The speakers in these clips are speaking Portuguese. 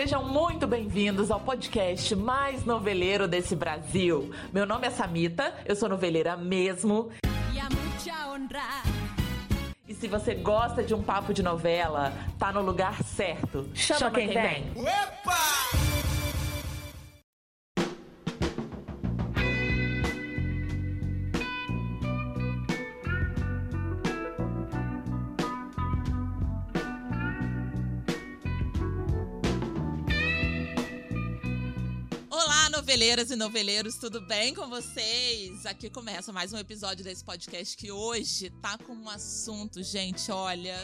sejam muito bem-vindos ao podcast mais noveleiro desse Brasil. Meu nome é Samita, eu sou noveleira mesmo. E se você gosta de um papo de novela, tá no lugar certo. Chama, Chama quem, quem vem. vem. Opa! Noveleiras e noveleiros, tudo bem com vocês? Aqui começa mais um episódio desse podcast que hoje tá com um assunto, gente, olha,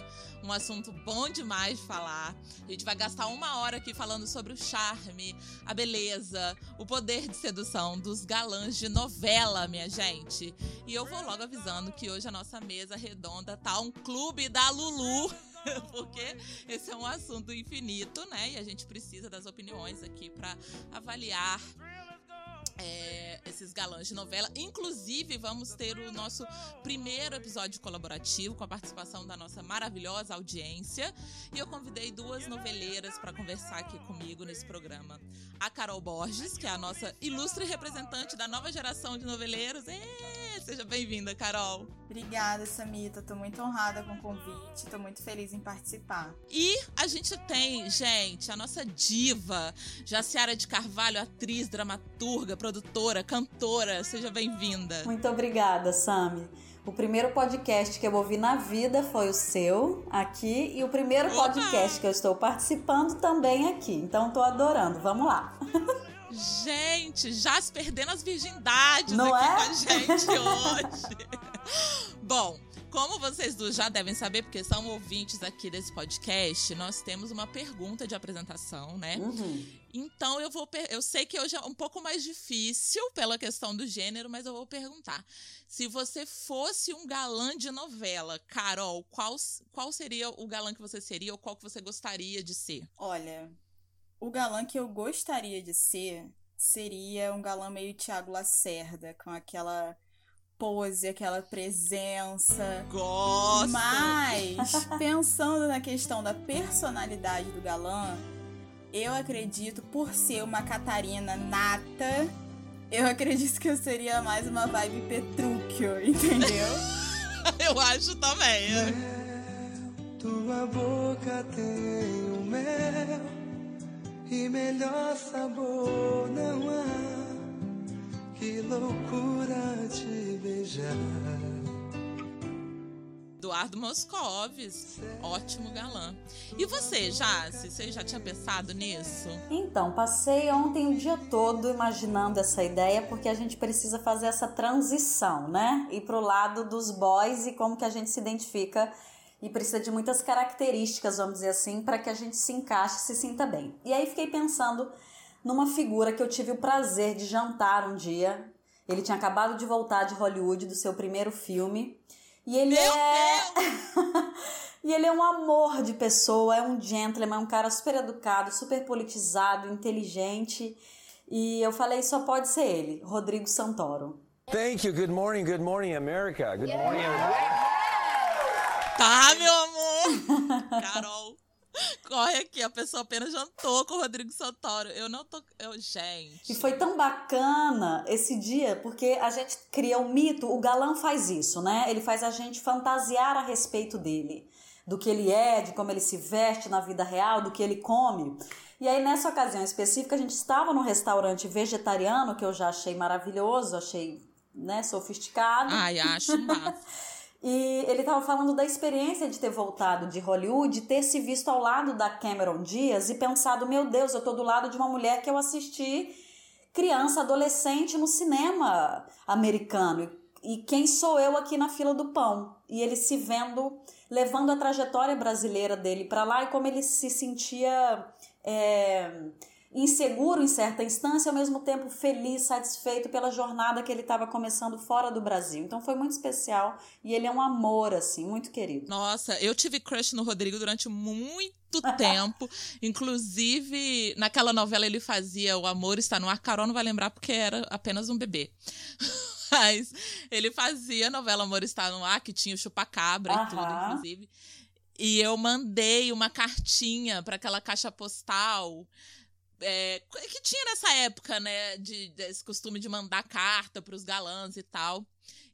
um assunto bom demais de falar. A gente vai gastar uma hora aqui falando sobre o charme, a beleza, o poder de sedução dos galãs de novela, minha gente. E eu vou logo avisando que hoje a nossa mesa redonda tá um clube da Lulu. porque esse é um assunto infinito, né? E a gente precisa das opiniões aqui para avaliar é, esses galãs de novela. Inclusive, vamos ter o nosso primeiro episódio colaborativo com a participação da nossa maravilhosa audiência. E eu convidei duas noveleiras para conversar aqui comigo nesse programa. A Carol Borges, que é a nossa ilustre representante da nova geração de noveleiros. Seja bem-vinda, Carol. Obrigada, Samita. Tô muito honrada com o convite. Tô muito feliz em participar. E a gente tem, gente, a nossa diva, Jaciara de Carvalho, atriz, dramaturga, produtora, cantora. Seja bem-vinda. Muito obrigada, Sami. O primeiro podcast que eu ouvi na vida foi o seu aqui e o primeiro Opa! podcast que eu estou participando também aqui. Então tô adorando. Vamos lá. Gente, já se perdendo as virgindades Não aqui é? com a gente hoje. Bom, como vocês dois já devem saber, porque são ouvintes aqui desse podcast, nós temos uma pergunta de apresentação, né? Uhum. Então eu vou. Eu sei que hoje é um pouco mais difícil pela questão do gênero, mas eu vou perguntar. Se você fosse um galã de novela, Carol, qual, qual seria o galã que você seria ou qual que você gostaria de ser? Olha, o galã que eu gostaria de ser seria um galã meio Tiago Lacerda, com aquela pose, aquela presença. Gosto! Mas, pensando na questão da personalidade do galã, eu acredito, por ser uma Catarina nata, eu acredito que eu seria mais uma vibe Petrúquio, entendeu? eu acho também. Mel, tua boca tem o mel e melhor sabor não há. Que loucura te beijar. Eduardo Moscovis, ótimo galã. E você, Jace, você já tinha pensado nisso? Então, passei ontem o dia todo imaginando essa ideia, porque a gente precisa fazer essa transição, né? Ir pro lado dos boys e como que a gente se identifica e precisa de muitas características, vamos dizer assim, para que a gente se encaixe e se sinta bem. E aí fiquei pensando numa figura que eu tive o prazer de jantar um dia. Ele tinha acabado de voltar de Hollywood do seu primeiro filme. E ele Meu é. e ele é um amor de pessoa, é um gentleman, é um cara super educado, super politizado, inteligente. E eu falei, só pode ser ele, Rodrigo Santoro. Thank you. Good morning. Good morning, America. Good morning, everyone. Tá, meu amor! Carol. Corre aqui, a pessoa apenas jantou com o Rodrigo Santoro. Eu não tô. Eu, gente. E foi tão bacana esse dia, porque a gente cria um mito, o galã faz isso, né? Ele faz a gente fantasiar a respeito dele. Do que ele é, de como ele se veste na vida real, do que ele come. E aí, nessa ocasião específica, a gente estava num restaurante vegetariano, que eu já achei maravilhoso, achei né, sofisticado. Ai, acho massa. E ele estava falando da experiência de ter voltado de Hollywood, ter se visto ao lado da Cameron Diaz e pensado: meu Deus, eu tô do lado de uma mulher que eu assisti criança, adolescente no cinema americano. E quem sou eu aqui na fila do pão? E ele se vendo, levando a trajetória brasileira dele para lá e como ele se sentia. É, inseguro em certa instância, ao mesmo tempo feliz, satisfeito pela jornada que ele estava começando fora do Brasil. Então foi muito especial e ele é um amor, assim, muito querido. Nossa, eu tive crush no Rodrigo durante muito tempo. Inclusive, naquela novela ele fazia O Amor Está no Ar. Carol não vai lembrar porque era apenas um bebê. Mas ele fazia a novela Amor Está no Ar, que tinha o chupacabra e tudo, inclusive. E eu mandei uma cartinha para aquela caixa postal é, que tinha nessa época, né, de, desse costume de mandar carta para os galãs e tal.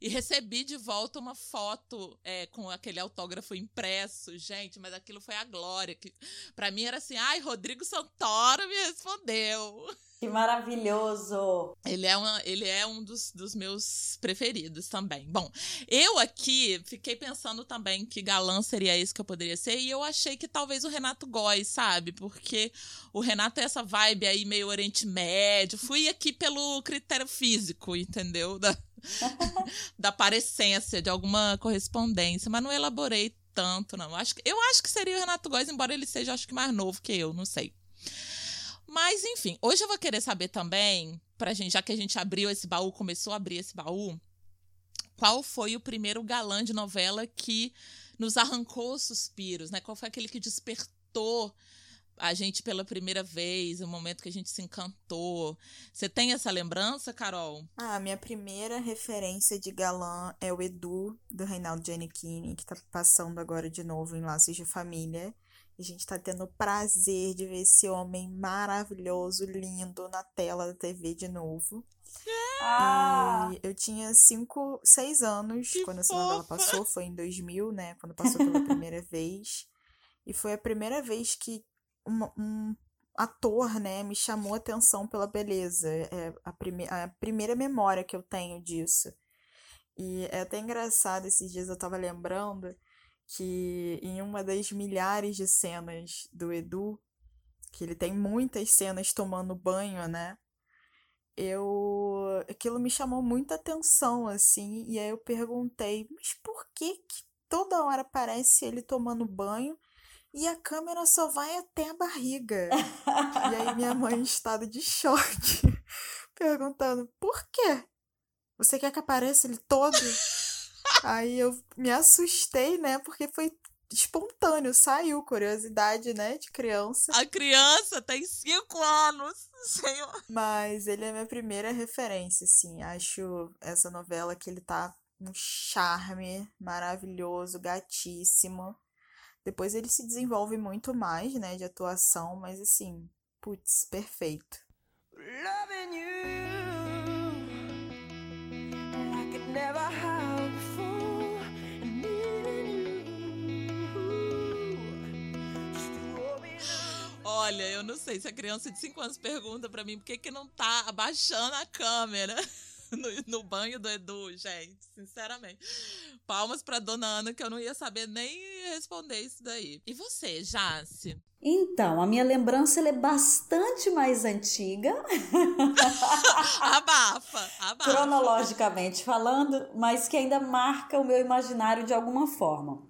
E recebi de volta uma foto é, com aquele autógrafo impresso, gente, mas aquilo foi a glória. Que para mim era assim, ai, Rodrigo Santoro me respondeu. Que maravilhoso! Ele é, uma, ele é um dos, dos meus preferidos também. Bom, eu aqui fiquei pensando também que galã seria esse que eu poderia ser, e eu achei que talvez o Renato Góes, sabe? Porque o Renato é essa vibe aí meio Oriente Médio. Fui aqui pelo critério físico, entendeu? Da, da parecência, de alguma correspondência, mas não elaborei tanto, não. Acho, eu acho que seria o Renato Góes, embora ele seja, acho que mais novo que eu, não sei. Mas, enfim, hoje eu vou querer saber também, pra gente, já que a gente abriu esse baú, começou a abrir esse baú, qual foi o primeiro galã de novela que nos arrancou os suspiros, né? Qual foi aquele que despertou a gente pela primeira vez, o momento que a gente se encantou. Você tem essa lembrança, Carol? Ah, minha primeira referência de galã é o Edu, do Reinaldo Giannichini, que tá passando agora de novo em Laços de Família. A gente tá tendo o prazer de ver esse homem maravilhoso, lindo na tela da TV de novo. Ah! E eu tinha cinco, seis anos Que quando essa novela fofa! passou, foi em 2000, né? Quando passou pela primeira vez. E foi a primeira vez que uma- um ator, né, me chamou a atenção pela beleza. É a, prime a primeira memória que eu tenho disso. E é até engraçado, esses dias eu tava lembrando que em uma das milhares de cenas do Edu, que ele tem muitas cenas tomando banho, né? Eu. Aquilo me chamou muita atenção, assim, e aí eu perguntei, mas por que que toda hora aparece ele tomando banho e a câmera só vai até a barriga? E aí minha mãe em estado de choque, perguntando, por quê? Você quer que apareça ele todo? Aí eu me assustei, né? Porque foi espontâneo, saiu curiosidade, né, de criança. A criança tem cinco anos, senhor. Mas ele é minha primeira referência, assim. Acho essa novela que ele tá um charme maravilhoso, gatíssimo. Depois ele se desenvolve muito mais, né, de atuação, mas assim, putz, perfeito. Loving you like it never have before. And you just Olha, eu não sei se a criança de 5 anos pergunta pra mim por que, que não tá abaixando a câmera no, no banho do Edu, gente. Sinceramente. Palmas pra dona Ana, que eu não ia saber nem responder isso daí. E você, Jace? Então, a minha lembrança é bastante mais antiga, Abafa, abafa. cronologicamente falando, mas que ainda marca o meu imaginário de alguma forma.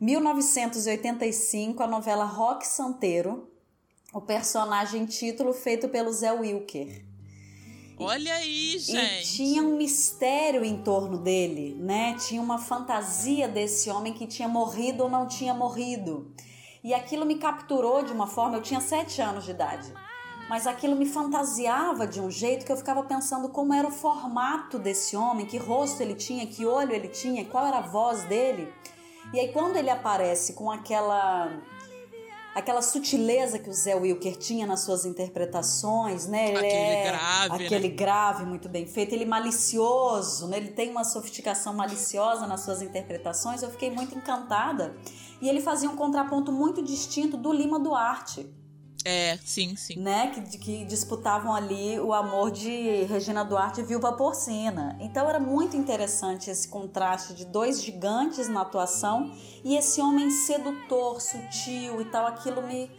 1985, a novela Rock Santeiro, o personagem título feito pelo Zé Wilker. Olha aí, E gente. tinha um mistério em torno dele, né? Tinha uma fantasia desse homem que tinha morrido ou não tinha morrido. E aquilo me capturou de uma forma. Eu tinha sete anos de idade. Mas aquilo me fantasiava de um jeito que eu ficava pensando como era o formato desse homem, que rosto ele tinha, que olho ele tinha, qual era a voz dele. E aí quando ele aparece com aquela aquela sutileza que o Zé Wilker tinha nas suas interpretações, né? Ele Aquele é grave, né? aquele grave muito bem feito, ele malicioso, né? Ele tem uma sofisticação maliciosa nas suas interpretações. Eu fiquei muito encantada. E ele fazia um contraponto muito distinto do Lima Duarte É, sim, sim. né, que, que disputavam ali o amor de Regina Duarte e Vilma Porcina. Então era muito interessante esse contraste de dois gigantes na atuação e esse homem sedutor, sutil e tal. Aquilo me.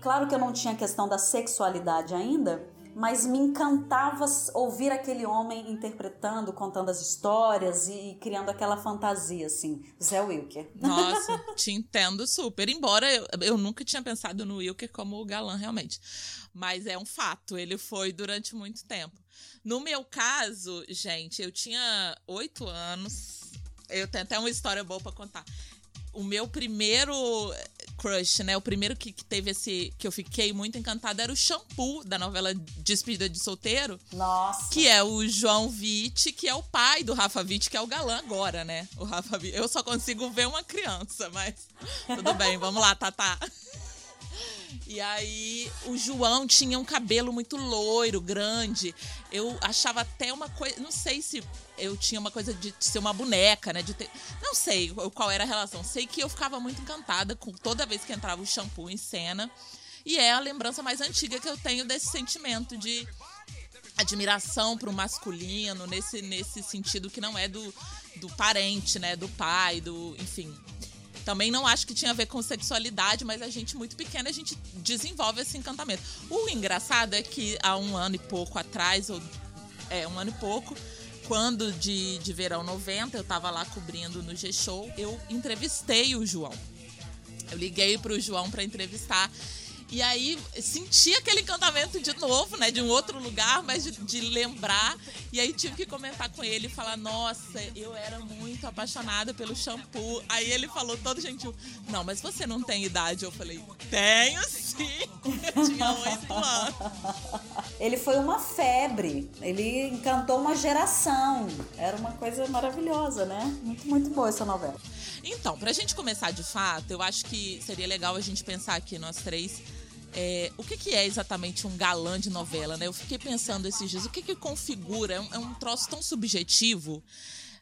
Claro que eu não tinha questão da sexualidade ainda, mas me encantava ouvir aquele homem interpretando, contando as histórias e criando aquela fantasia, assim. Zé Wilker. Nossa, te entendo super. Embora eu, eu nunca tinha pensado no Wilker como o galã, realmente. Mas é um fato, ele foi durante muito tempo. No meu caso, gente, eu tinha oito anos. Eu tenho até uma história boa pra contar. O meu primeiro crush, né? O primeiro que, que teve esse. que eu fiquei muito encantada era o shampoo da novela Despedida de Solteiro, Nossa. que é o João Vitti, que é o pai do Rafa Vitti, que é o galã agora, né? O Rafa Vitti. Eu só consigo ver uma criança, mas tudo bem, vamos lá, Tatá. E aí, o João tinha um cabelo muito loiro, grande. Eu achava até uma coisa. Não sei se eu tinha uma coisa de ser uma boneca, né? De ter, não sei qual era a relação. Sei que eu ficava muito encantada com toda vez que entrava o shampoo em cena. E é a lembrança mais antiga que eu tenho desse sentimento de admiração pro masculino, nesse, nesse sentido que não é do, do parente, né? Do pai, do. Enfim. Também não acho que tinha a ver com sexualidade, mas a gente muito pequena, a gente desenvolve esse encantamento. O engraçado é que há um ano e pouco atrás, ou é, um ano e pouco, quando de, de verão 90, eu tava lá cobrindo no G-Show, eu entrevistei o João. Eu liguei pro João para entrevistar. E aí senti aquele encantamento de novo, né? De um outro lugar, mas de, de, lembrar. E aí tive que comentar com ele e falar: Nossa, eu era muito apaixonada pelo shampoo. Aí ele falou todo gentil: Não, mas você não tem idade. Eu falei: Tenho sim. Eu tinha oito anos. Ele foi uma febre. Ele encantou uma geração. Era uma coisa maravilhosa, né? Muito, muito boa essa novela. Então, pra gente começar de fato, eu acho que seria legal a gente pensar aqui, nós três, é, o que, que é exatamente um galã de novela, né? Eu fiquei pensando esses dias, o que, que configura? É um, é um troço tão subjetivo.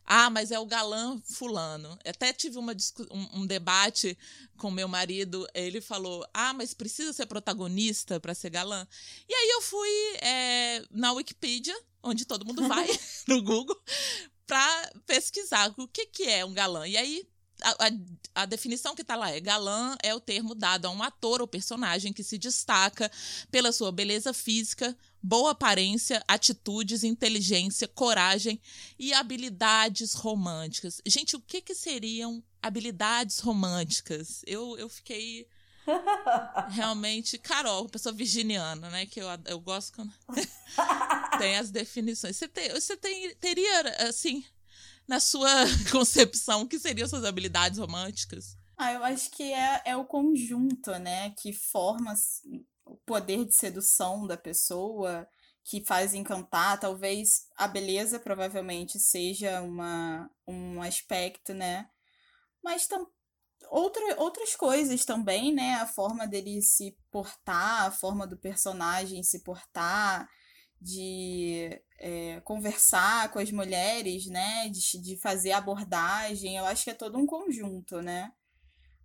Ah, mas é o galã fulano. Até tive uma, um, um, debate com meu marido. Ele falou: Ah, mas precisa ser protagonista para ser galã. E aí eu fui é, na Wikipedia, onde todo mundo vai, no Google, para pesquisar o que, que é um galã. E aí a, a, a, definição que está lá é galã é o termo dado a um ator ou personagem que se destaca pela sua beleza física, boa aparência, atitudes, inteligência, coragem e habilidades românticas. Gente, o que, que seriam habilidades românticas? Eu, eu fiquei realmente Carol, pessoa virginiana, né? Que eu, eu gosto quando tem as definições. Você, tem, você tem, teria, assim, na sua concepção, o que seriam suas habilidades românticas? Ah, eu acho que é, é o conjunto, né, que forma o poder de sedução da pessoa, que faz encantar. Talvez a beleza provavelmente seja uma, um aspecto, né, mas tam, outra, outras coisas também, né, a forma dele se portar, a forma do personagem se portar, de é, conversar com as mulheres, né? De, de fazer abordagem. Eu acho que é todo um conjunto, né?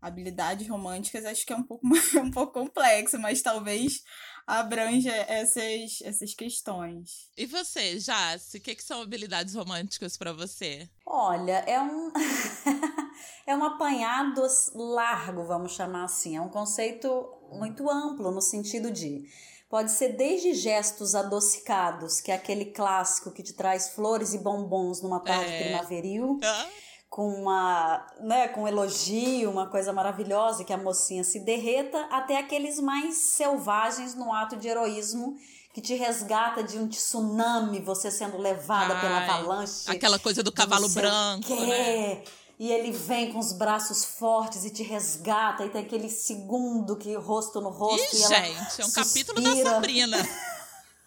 Habilidades românticas acho que é um pouco, um pouco complexo, mas talvez abranja essas, essas questões. E você, Jace, o que, que são habilidades românticas para você? Olha, é um é um apanhado largo, vamos chamar assim. É um conceito muito amplo no sentido de Pode ser desde gestos adocicados, que é aquele clássico que te traz flores e bombons numa tarde é. primaveril. Ah. Com uma, né, com um elogio, uma coisa maravilhosa que a mocinha se derreta, até aqueles mais selvagens no ato de heroísmo que te resgata de um tsunami, você sendo levada Ai, pela avalanche. Aquela coisa do cavalo branco, né? e ele vem com os braços fortes e te resgata, e tem aquele segundo que rosto no rosto. Ih, e gente, é um capítulo da Sabrina.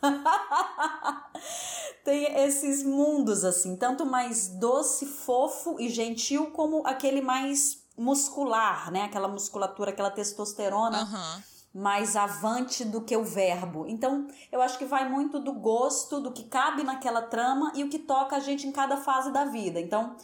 tem esses mundos assim, tanto mais doce, fofo e gentil, como aquele mais muscular, né? Aquela musculatura, aquela testosterona. Uhum. Mais avante do que o verbo. Então, eu acho que vai muito do gosto, do que cabe naquela trama e o que toca a gente em cada fase da vida. Então,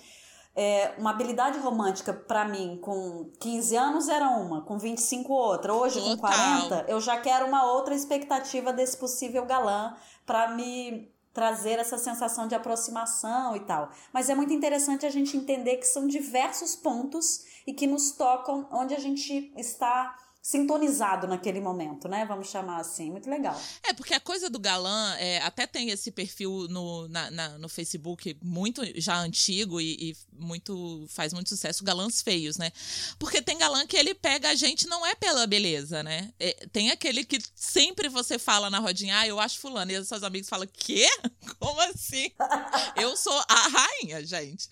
é, uma habilidade romântica para mim com 15 anos era uma, com 25 outra. Hoje, Total. com 40, eu já quero uma outra expectativa desse possível galã para me trazer essa sensação de aproximação e tal. Mas é muito interessante a gente entender que são diversos pontos e que nos tocam onde a gente está sintonizado naquele momento, né? Vamos chamar assim. Muito legal. É, porque a coisa do galã, é, até tem esse perfil no, na, na, no Facebook muito já antigo e, e, muito faz muito sucesso, galãs feios, né? Porque tem galã que ele pega a gente não é pela beleza, né? É, tem aquele que sempre você fala na rodinha, ah, eu acho fulano, e os seus amigos falam, quê? Como assim? eu sou a rainha, gente.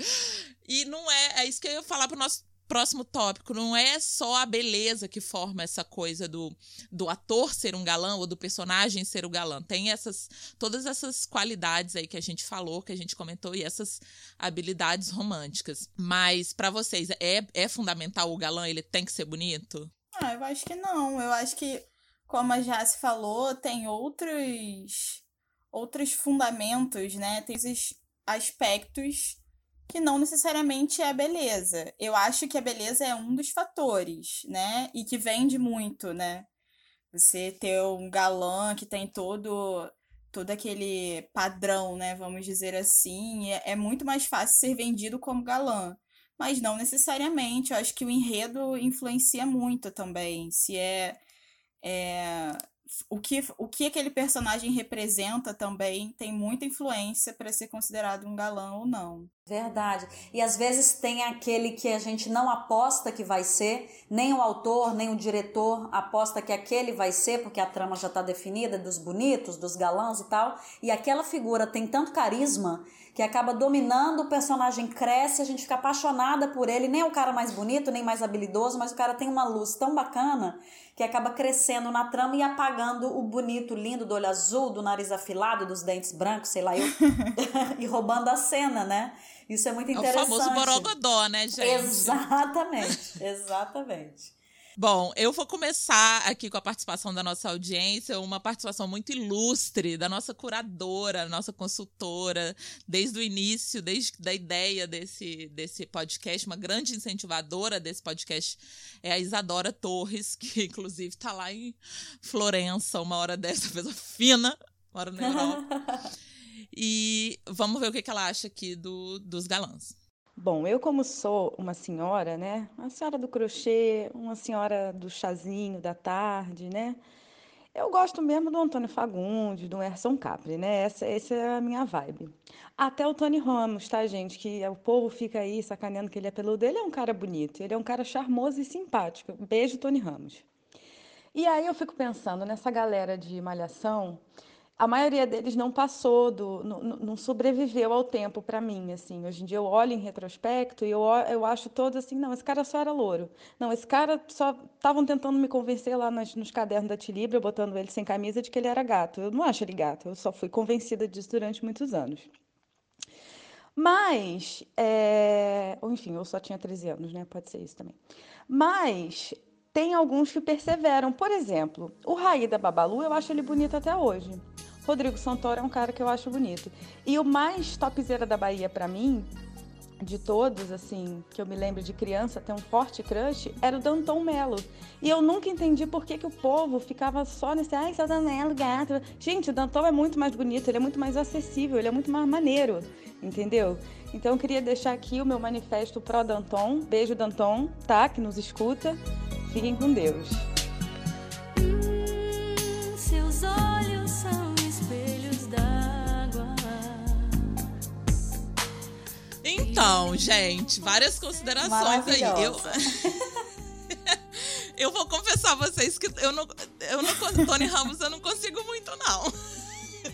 E não é, é isso que eu ia falar pro nosso próximo tópico, não é só a beleza que forma essa coisa do, do ator ser um galã ou do personagem ser o galã. Tem essas todas essas qualidades aí que a gente falou, que a gente comentou e essas habilidades românticas. Mas para vocês é, é fundamental o galã, ele tem que ser bonito? Ah, eu acho que não. Eu acho que, como a Jace falou, tem outros outros fundamentos, né? Tem esses aspectos que não necessariamente é a beleza. Eu acho que a beleza é um dos fatores, né? E que vende muito, né? Você ter um galã que tem todo todo aquele padrão, né? Vamos dizer assim, é, é muito mais fácil ser vendido como galã. Mas não necessariamente. Eu acho que o enredo influencia muito também. Se é, é o que, o que aquele personagem representa também tem muita influência para ser considerado um galã ou não. Verdade. E às vezes tem aquele que a gente não aposta que vai ser, nem o autor, nem o diretor aposta que aquele vai ser, porque a trama já está definida, dos bonitos, dos galãs e tal. E aquela figura tem tanto carisma que acaba dominando, o personagem cresce, a gente fica apaixonada por ele. Nem é o cara mais bonito, nem mais habilidoso, mas o cara tem uma luz tão bacana que acaba crescendo na trama e apagando o bonito, lindo do olho azul, do nariz afilado, dos dentes brancos, sei lá eu, e roubando a cena, né? Isso é muito interessante. É o famoso borogodó, né, gente? Exatamente, exatamente. Bom, eu vou começar aqui com a participação da nossa audiência, uma participação muito ilustre da nossa curadora, nossa consultora, desde o início, desde da ideia desse, desse podcast, uma grande incentivadora desse podcast é a Isadora Torres, que inclusive está lá em Florença, uma hora dessa, fez a fina, mora na Europa. e vamos ver o que, que ela acha aqui do, dos galãs. Bom, eu como sou uma senhora, né? Uma senhora do crochê, uma senhora do chazinho da tarde, né? Eu gosto mesmo do Antônio Fagundes, do Erson Capri, né? Essa, essa é a minha vibe. Até o Tony Ramos, tá, gente? Que o povo fica aí sacaneando que ele é peludo. Ele é um cara bonito, ele é um cara charmoso e simpático. Beijo, Tony Ramos. E aí eu fico pensando nessa galera de malhação a maioria deles não passou do, não, não sobreviveu ao tempo para mim, assim. Hoje em dia eu olho em retrospecto e eu, eu acho todos assim, não, esse cara só era louro. Não, esse cara só estavam tentando me convencer lá nos, nos cadernos da Tilibra, botando ele sem camisa, de que ele era gato. Eu não acho ele gato, eu só fui convencida disso durante muitos anos. Mas, é... enfim, eu só tinha 13 anos, né? Pode ser isso também. Mas tem alguns que perseveram. Por exemplo, o Raí da Babalu, eu acho ele bonito até hoje. Rodrigo Santoro é um cara que eu acho bonito. E o mais topzera da Bahia para mim, de todos, assim, que eu me lembro de criança, ter um forte crush, era o Danton Mello. E eu nunca entendi por que, que o povo ficava só nesse, ai, Danton gato. Gente, o Danton é muito mais bonito, ele é muito mais acessível, ele é muito mais maneiro, entendeu? Então eu queria deixar aqui o meu manifesto pro Danton. Beijo, Danton, tá? Que nos escuta. Fiquem com Deus. Seus olhos Então, gente, várias considerações aí. Eu, eu vou confessar a vocês que eu não, eu não, Tony Ramos eu não consigo muito, não.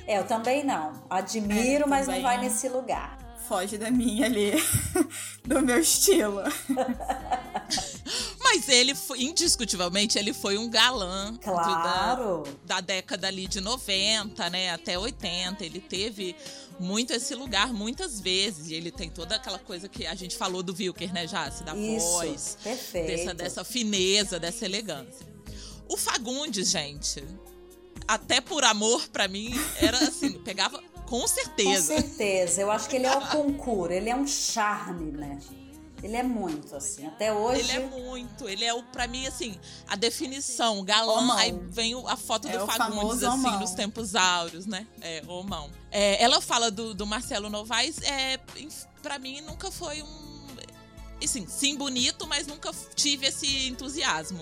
É, eu também não. Admiro, É, mas não vai não. nesse lugar. Foge da minha ali, do meu estilo. Mas ele, foi, indiscutivelmente, ele foi um galã de- da, Claro. da década ali de 90, né, até 80. Ele teve muito esse lugar muitas vezes. E ele tem toda aquela coisa que a gente falou do Wilker, né, Jace? Da Isso. voz, Perfeito. dessa, dessa fineza, dessa elegância. O Fagundes, gente, até por amor, pra mim, era assim, pegava com Com certeza. certeza. Eu acho que ele é o concurso, ele é um charme, né? Ele é muito, assim. Até hoje. Ele é muito, ele é o, pra mim, assim, a definição, galã, Homão. aí vem a foto É do Fagundes, assim, nos tempos áureos, né? É, homão. É, ela fala do, do Marcelo Novaes, é, pra mim, nunca foi um. Assim, sim, bonito, mas nunca tive esse entusiasmo.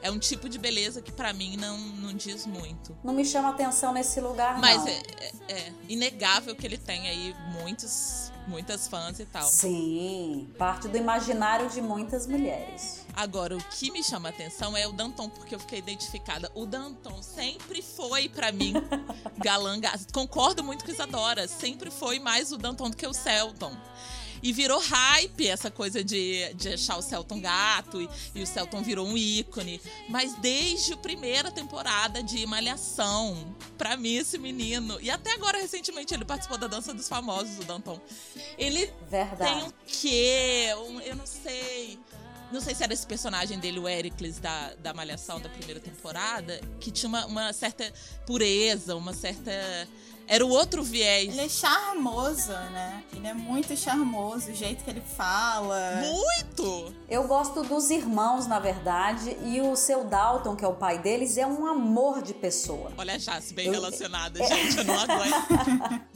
É um tipo de beleza que pra mim não, não diz muito. Não me chama atenção nesse lugar, Mas não. é, é- é inegável que ele tem aí muitos, muitas fãs e tal. Sim, parte do imaginário de muitas mulheres. Agora, o que me chama a atenção é o Danton, porque eu fiquei identificada. O Danton sempre foi, pra mim, galã. ga- Concordo muito com Isadora. Sempre foi mais o Danton do que o Celton. E virou hype essa coisa de, de achar o Celton gato, e, e o Celton virou um ícone. Mas desde a primeira temporada de Malhação, pra mim, esse menino. E até agora, recentemente, ele participou da Dança dos Famosos, o Danton. Ele Verdade. tem um quê? Um, eu não sei. Não sei se era esse personagem dele, o Ericles, da, da Malhação da primeira temporada, que tinha uma, uma certa pureza, uma certa. Era o outro viés. Ele é charmoso, né? Ele é muito charmoso, o jeito que ele fala. Muito! Eu gosto dos irmãos, na verdade, e o seu Dalton, que é o pai deles, é um amor de pessoa. Olha a Jace bem Eu- relacionada, gente, eu não aguento.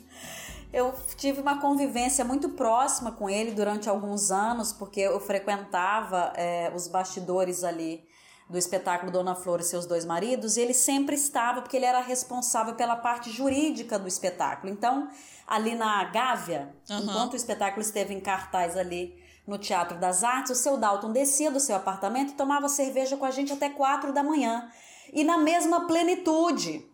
Eu tive uma convivência muito próxima com ele durante alguns anos, porque eu frequentava é, os bastidores ali do espetáculo Dona Flor e seus dois maridos, e ele sempre estava, porque ele era responsável pela parte jurídica do espetáculo. Então, ali na Gávea, Aham. enquanto o espetáculo esteve em cartaz ali no Teatro das Artes, o seu Dalton descia do seu apartamento e tomava cerveja com a gente até quatro da manhã. E na mesma plenitude.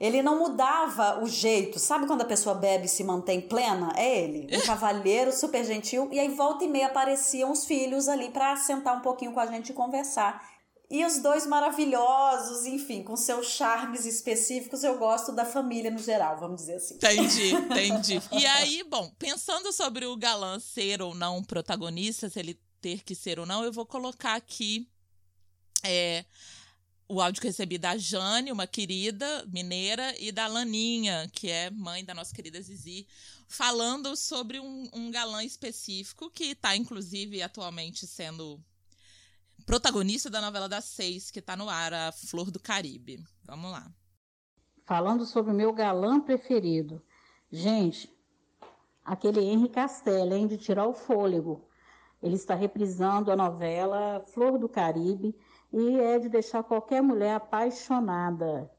Ele não mudava o jeito. Sabe quando a pessoa bebe e se mantém plena? É ele. Um cavalheiro super gentil. E aí, volta e meia, apareciam os filhos ali pra sentar um pouquinho com a gente e conversar. E os dois maravilhosos, enfim, com seus charmes específicos, eu gosto da família no geral, vamos dizer assim. Entendi, entendi. E aí, bom, pensando sobre o galã ser ou não protagonista, se ele ter que ser ou não, eu vou colocar aqui é, o áudio que eu recebi da Jane, uma querida mineira, e da Laninha, que é mãe da nossa querida Zizi, falando sobre um, um galã específico que está, inclusive, atualmente sendo protagonista da novela das seis, que está no ar, a Flor do Caribe. Vamos lá. falando sobre o meu galã preferido. Gente, aquele Henri Castelli, hein, de tirar o fôlego. Ele está reprisando a novela Flor do Caribe e é de deixar qualquer mulher apaixonada.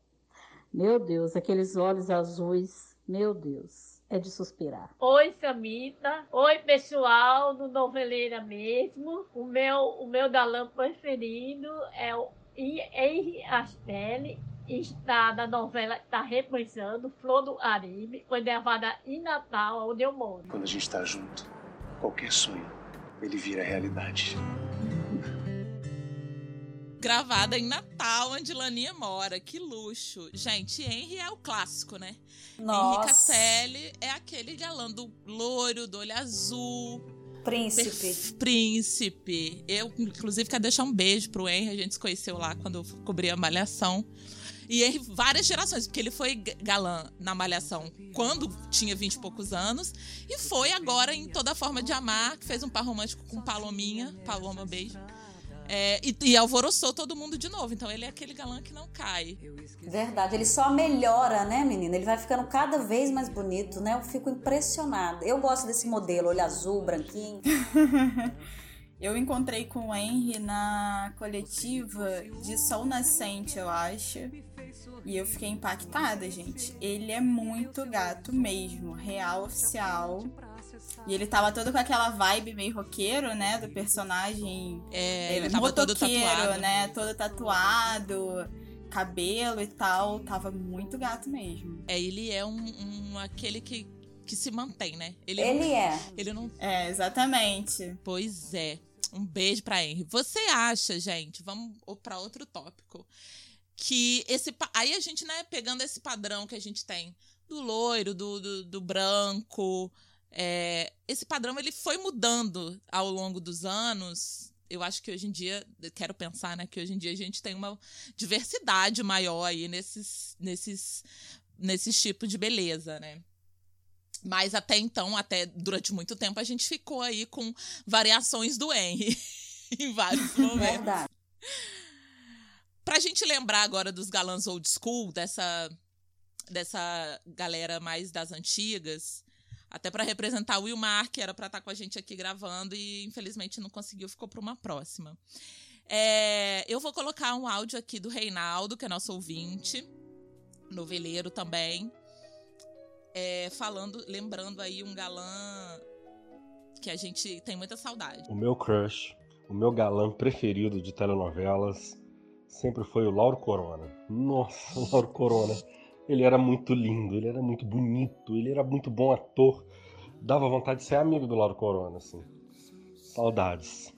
Meu Deus, aqueles olhos azuis, meu Deus, é de suspirar. Oi, Samita. Oi, pessoal do Noveleira mesmo. O meu, o meu galã preferido é o Henri Astelli. Está na novela, está reprisando Flor do Caribe. Foi gravada em Natal, onde eu moro. Quando a gente tá junto, qualquer sonho, ele vira realidade. Gravada em Natal, onde Laninha mora. Que luxo. Gente, Henry é o clássico, né? Nossa, Castelli é aquele galã do loiro, do olho azul. príncipe. Príncipe. Eu, inclusive, quero deixar um beijo pro Henry. A gente se conheceu lá quando eu cobri a Malhação. E Henry, várias gerações, porque ele foi galã na Malhação quando tinha 20 e poucos anos. E foi agora em Toda Forma de Amar, que fez um par romântico com Palominha. Paloma, beijo. É, e, e alvoroçou todo mundo de novo. Então ele é aquele galã que não cai. Verdade, ele só melhora, né, menina? Ele vai ficando cada vez mais bonito, né? Eu fico impressionada. Eu gosto desse modelo, olho azul, branquinho. Eu encontrei com o Henry na coletiva de Sol Nascente, eu acho. E eu fiquei impactada, gente. Ele é muito gato mesmo, real oficial. E ele tava todo com aquela vibe meio roqueiro, né? Do personagem É, ele tava todo motoqueiro, tatuado. né? Todo tatuado, cabelo e tal. Tava muito gato mesmo. É, ele é um, um- aquele que, que se mantém, né? Ele, Ele não, é. ele não É, exatamente. Pois é. Um beijo pra Henry. Você acha, gente, vamos pra outro tópico, que esse. Aí a gente, né, pegando esse padrão que a gente tem do loiro, do, do, do branco, é, esse padrão ele foi mudando ao longo dos anos. Eu acho que hoje em dia, quero pensar, né, que hoje em dia a gente tem uma diversidade maior aí nesses, nesses, nesses tipos de beleza, né? Mas até então, até durante muito tempo, a gente ficou aí com variações do Henry em vários momentos. Verdade. Pra gente lembrar agora dos galãs old school, dessa, dessa galera mais das antigas, até pra representar o Wilmar, que era pra estar com a gente aqui gravando e infelizmente não conseguiu, ficou pra uma próxima. É, eu vou colocar um áudio aqui do Reinaldo, que é nosso ouvinte, noveleiro também, é, falando, lembrando aí um galã que a gente tem muita saudade. O meu crush, o meu galã preferido de telenovelas sempre foi o Lauro Corona. Nossa, o Lauro Corona. Ele era muito lindo, ele era muito bonito, ele era muito bom ator. dava vontade de ser amigo do Lauro Corona, assim. Saudades.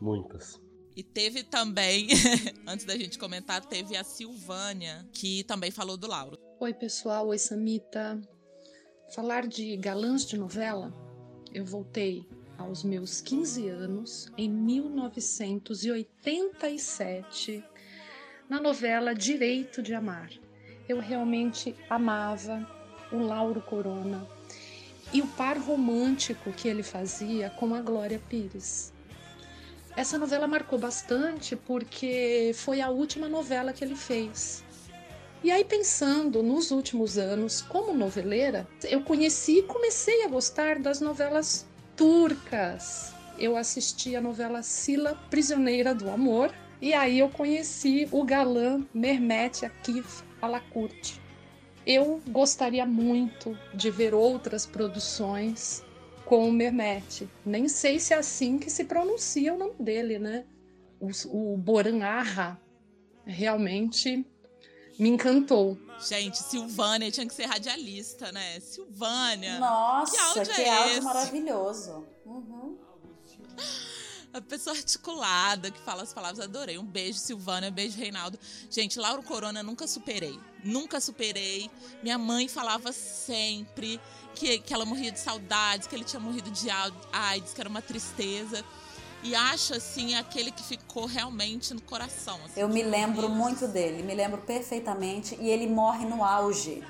Muitas. E teve também, antes da gente comentar, teve a Silvânia, que também falou do Lauro. Oi, pessoal. Oi, Samita. Falar de galãs de novela, eu voltei aos meus 15 anos, em 1987, na novela Direito de Amar. Eu realmente amava o Lauro Corona e o par romântico que ele fazia com a Glória Pires. Essa novela marcou bastante porque foi a última novela que ele fez. E aí, pensando nos últimos anos como noveleira, eu conheci e comecei a gostar das novelas turcas. Eu assisti a novela Sila, Prisioneira do Amor, e aí eu conheci o galã Mehmet Akif Alakurti. Eu gostaria muito de ver outras produções com o Mehmet. Nem sei se é assim que se pronuncia o nome dele, né? O, o Boran Arra realmente me encantou. Gente, Silvânia tinha que ser radialista, né? Silvânia. Nossa, que áudio, que é áudio esse? maravilhoso. Uhum. A pessoa articulada que fala as palavras, adorei. Um beijo, Silvânia, um beijo, Reinaldo. Gente, Lauro Corona nunca superei. Nunca superei. Minha mãe falava sempre que, que ela morria de saudades, que ele tinha morrido de AIDS, que era uma tristeza. E acho, assim, aquele que ficou realmente no coração. assim, Eu me lembro muito dele, me lembro perfeitamente. E ele morre no auge.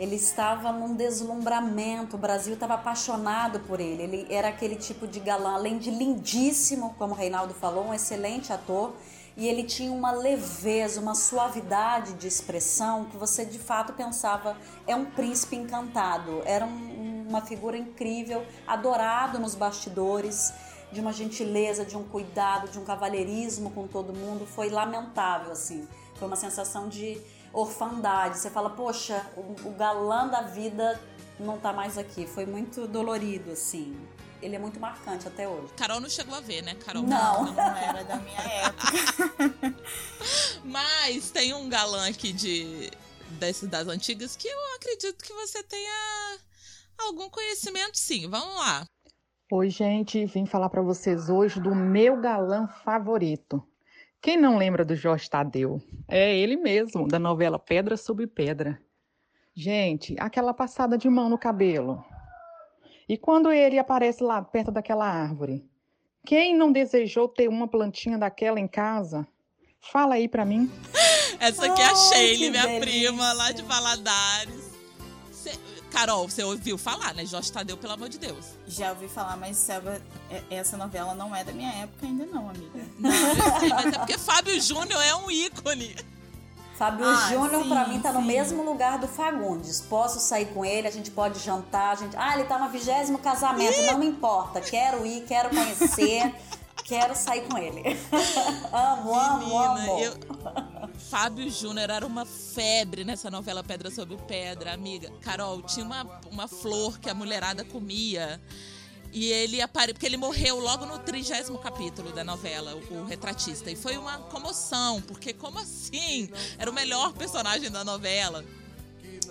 Ele estava num deslumbramento, o Brasil estava apaixonado por ele. Ele era aquele tipo de galã, além de lindíssimo, como o Reinaldo falou, um excelente ator. E ele tinha uma leveza, uma suavidade de expressão que você de fato pensava é um príncipe encantado. Era um- uma figura incrível, adorado nos bastidores, de uma gentileza, de um cuidado, de um cavalheirismo com todo mundo. Foi lamentável, assim. Foi uma sensação de orfandade. Você fala, poxa, o, o galã da vida não tá mais aqui. Foi muito dolorido, assim. Ele é muito marcante até hoje. Carol não chegou a ver, né, Carol? Não. Não era da minha época. Mas tem um galã aqui de desses das antigas que eu acredito que você tenha algum conhecimento, sim. Vamos lá. Oi, gente, vim falar para vocês hoje do meu galã favorito. Quem não lembra do Jorge Tadeu? É ele mesmo, da novela Pedra sobre Pedra. Gente, aquela passada de mão no cabelo. E quando ele aparece lá perto daquela árvore? Quem não desejou ter uma plantinha daquela em casa? Fala aí pra mim. Essa aqui é a que minha delícia. prima, lá de Valadares. Carol, você ouviu falar, né? Jorge Tadeu, pelo amor de Deus. Já ouvi falar, mas Selva, é- essa novela não é da minha época ainda não, amiga. Não, sei, mas é porque Fábio Júnior é um ícone. Fábio Ah, Júnior, pra mim, tá no sim. mesmo lugar do Fagundes. Posso sair com ele, a gente pode jantar, a gente. Ah, ele tá no vigésimo casamento, não me importa. Quero ir, quero conhecer, quero sair com ele. amo, amo, amo. Eu... Fábio Júnior era uma febre nessa novela Pedra sobre Pedra, amiga. Carol, tinha uma, uma flor que a mulherada comia. E ele apareceu, porque ele morreu logo no trigésimo capítulo da novela, o retratista. E foi uma comoção, porque como assim? Era o melhor personagem da novela.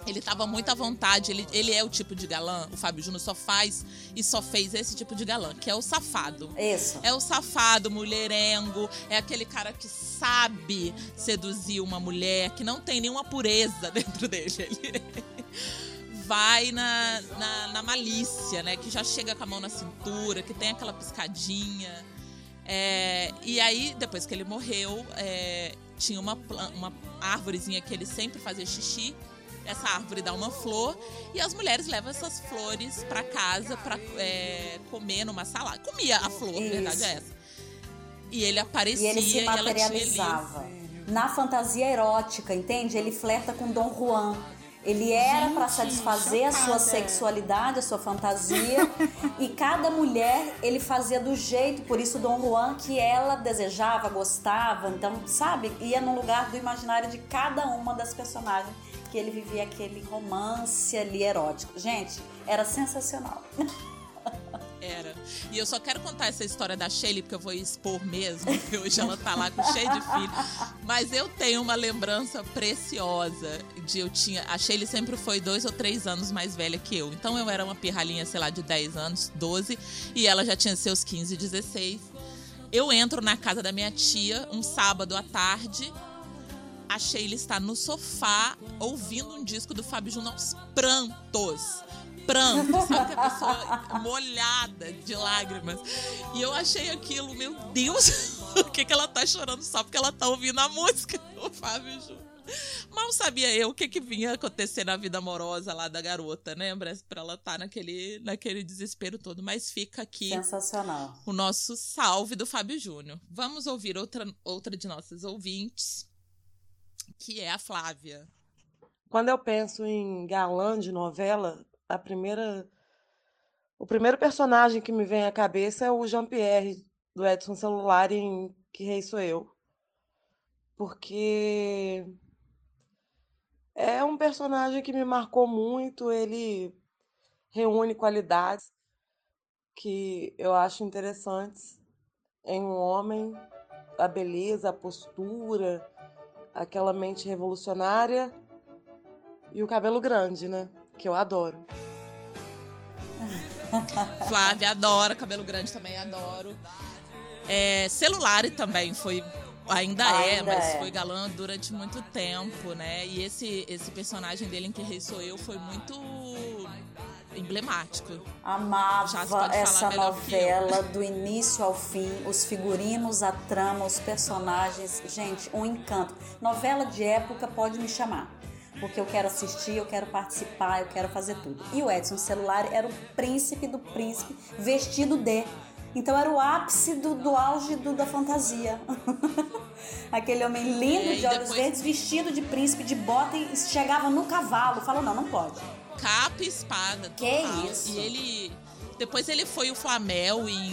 Ele tava muito à vontade, ele, ele é o tipo de galã, o Fábio Júnior só faz e só fez esse tipo de galã, que é o safado. Isso. É o safado, mulherengo, é aquele cara que sabe seduzir uma mulher, que não tem nenhuma pureza dentro dele. Ele vai na, na, na malícia, né? Que já chega com a mão na cintura, que tem aquela piscadinha. É, e aí, depois que ele morreu, é, tinha uma, uma árvorezinha que ele sempre fazia xixi. Essa árvore dá uma flor e as mulheres levam essas flores pra casa pra é, comer numa salada. Comia a flor, a verdade Isso. é essa. E ele E aparecia ele se e tinha ali- materializava. Na fantasia erótica, entende? Ele flerta com Dom Juan. Ele era para satisfazer a sua chocada. sexualidade, a sua fantasia, e cada mulher ele fazia do jeito, por isso Dom Juan que ela desejava, gostava, então, sabe, ia no lugar do imaginário de cada uma das personagens que ele vivia aquele romance ali erótico. Gente, era sensacional. Era. E eu só quero contar essa história da Shelly, porque eu vou expor mesmo, porque hoje ela tá lá com cheio de filho. Mas eu tenho uma lembrança preciosa de eu tinha. A Shelly sempre foi dois ou três anos mais velha que eu. Então eu era uma pirralhinha, sei lá, de 10 anos, 12, e ela já tinha seus 15, 16. Eu entro na casa da minha tia um sábado à tarde. A Sheila está no sofá ouvindo um disco do Fábio Júnior aos prantos pranto, sabe? Que a pessoa molhada de lágrimas. E eu achei aquilo, meu Deus, o que, que ela tá chorando só porque ela tá ouvindo a música do Fábio Júnior. Mal sabia eu o que, que vinha acontecer na vida amorosa lá da garota, né? Pra ela estar tá naquele, naquele desespero todo. Mas fica aqui. Sensacional. O nosso salve do Fábio Júnior. Vamos ouvir outra, outra de nossas ouvintes, que é a Flávia. Quando eu penso em galã de novela, a primeira o primeiro personagem que me vem à cabeça é o Jean-Pierre do Edson Celular em Que Rei Sou Eu. Porque é um personagem que me marcou muito, ele reúne qualidades que eu acho interessantes em um homem, a beleza, a postura, aquela mente revolucionária e o cabelo grande, né? Que eu adoro. Flávia adora, cabelo grande também adoro. É, celular também foi. Ainda, é, ainda é, mas é. foi galã durante muito tempo, né? E esse, esse personagem dele em Que Rei Sou Eu foi muito emblemático. Amava essa novela do início ao fim, os figurinos, a trama, os personagens. Gente, um encanto. Novela de época pode me chamar porque eu quero assistir, eu quero participar, eu quero fazer tudo. E o Edson Celular era o príncipe do príncipe vestido de. Então era o ápice do, do auge do, da fantasia. Aquele homem lindo, de olhos depois... verdes, vestido de príncipe, de bota e chegava no cavalo. Falou, não, não pode. Capa e espada. Que isso? E ele. Depois ele foi o Flamel em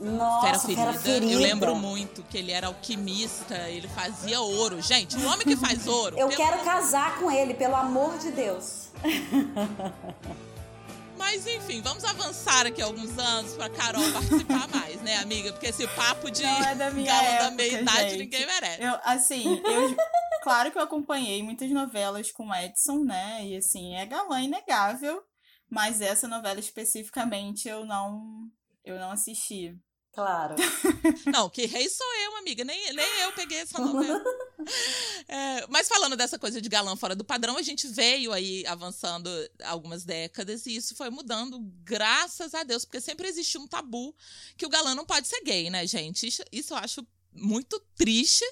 nossa, Fera ferida. Fera ferida. Eu lembro muito que ele era alquimista, ele fazia ouro. Gente, um homem que faz ouro. Eu quero casar com ele, pelo amor de Deus. Mas enfim, vamos avançar aqui alguns anos pra Carol participar mais, né, amiga? Porque esse papo de Não é da minha galo época, da meia-idade ninguém merece. Eu, assim, eu, claro que eu acompanhei muitas novelas com Edson, né? E assim, é galã inegável. Mas essa novela especificamente eu não, eu não assisti. Claro. Não, que rei sou eu, amiga. Nem, nem eu peguei essa novela. É, mas falando dessa coisa de galã fora do padrão, a gente veio aí avançando algumas décadas e isso foi mudando, graças a Deus, porque sempre existiu um tabu que o galã não pode ser gay, né, gente? Isso, isso eu acho muito triste.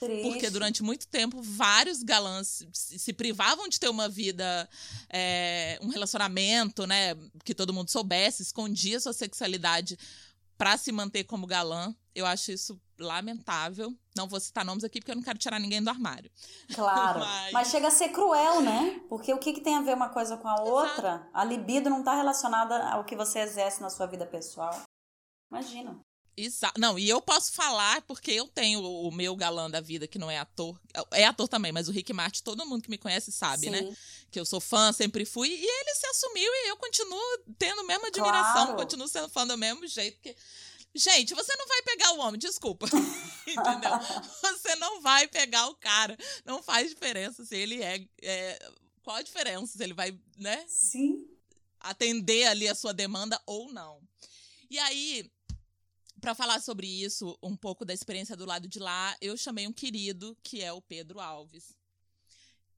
Triste. Porque durante muito tempo, vários galãs se, se privavam de ter uma vida, é, um relacionamento, né? Que todo mundo soubesse, escondia sua sexualidade para se manter como galã. Eu acho isso lamentável. Não vou citar nomes aqui porque eu não quero tirar ninguém do armário. Claro. Mas, Mas chega a ser cruel, né? Porque o que, que tem a ver uma coisa com a outra? Exato. A libido não está relacionada ao que você exerce na sua vida pessoal. Imagina. Exato. Não, e eu posso falar porque eu tenho o meu galã da vida que não é ator. É ator também, mas o Rick Martin, todo mundo que me conhece sabe, né? Sim. né? Que eu sou fã, sempre fui. E ele se assumiu e eu continuo tendo a mesma admiração, claro. continuo sendo fã do mesmo jeito. que Gente, você não vai pegar o homem, desculpa. Entendeu? Você não vai pegar o cara. Não faz diferença se ele é, é. Qual a diferença? Se ele vai, né? Sim. Atender ali a sua demanda ou não. E aí, para falar sobre isso, um pouco da experiência do lado de lá, eu chamei um querido, que é o Pedro Alves,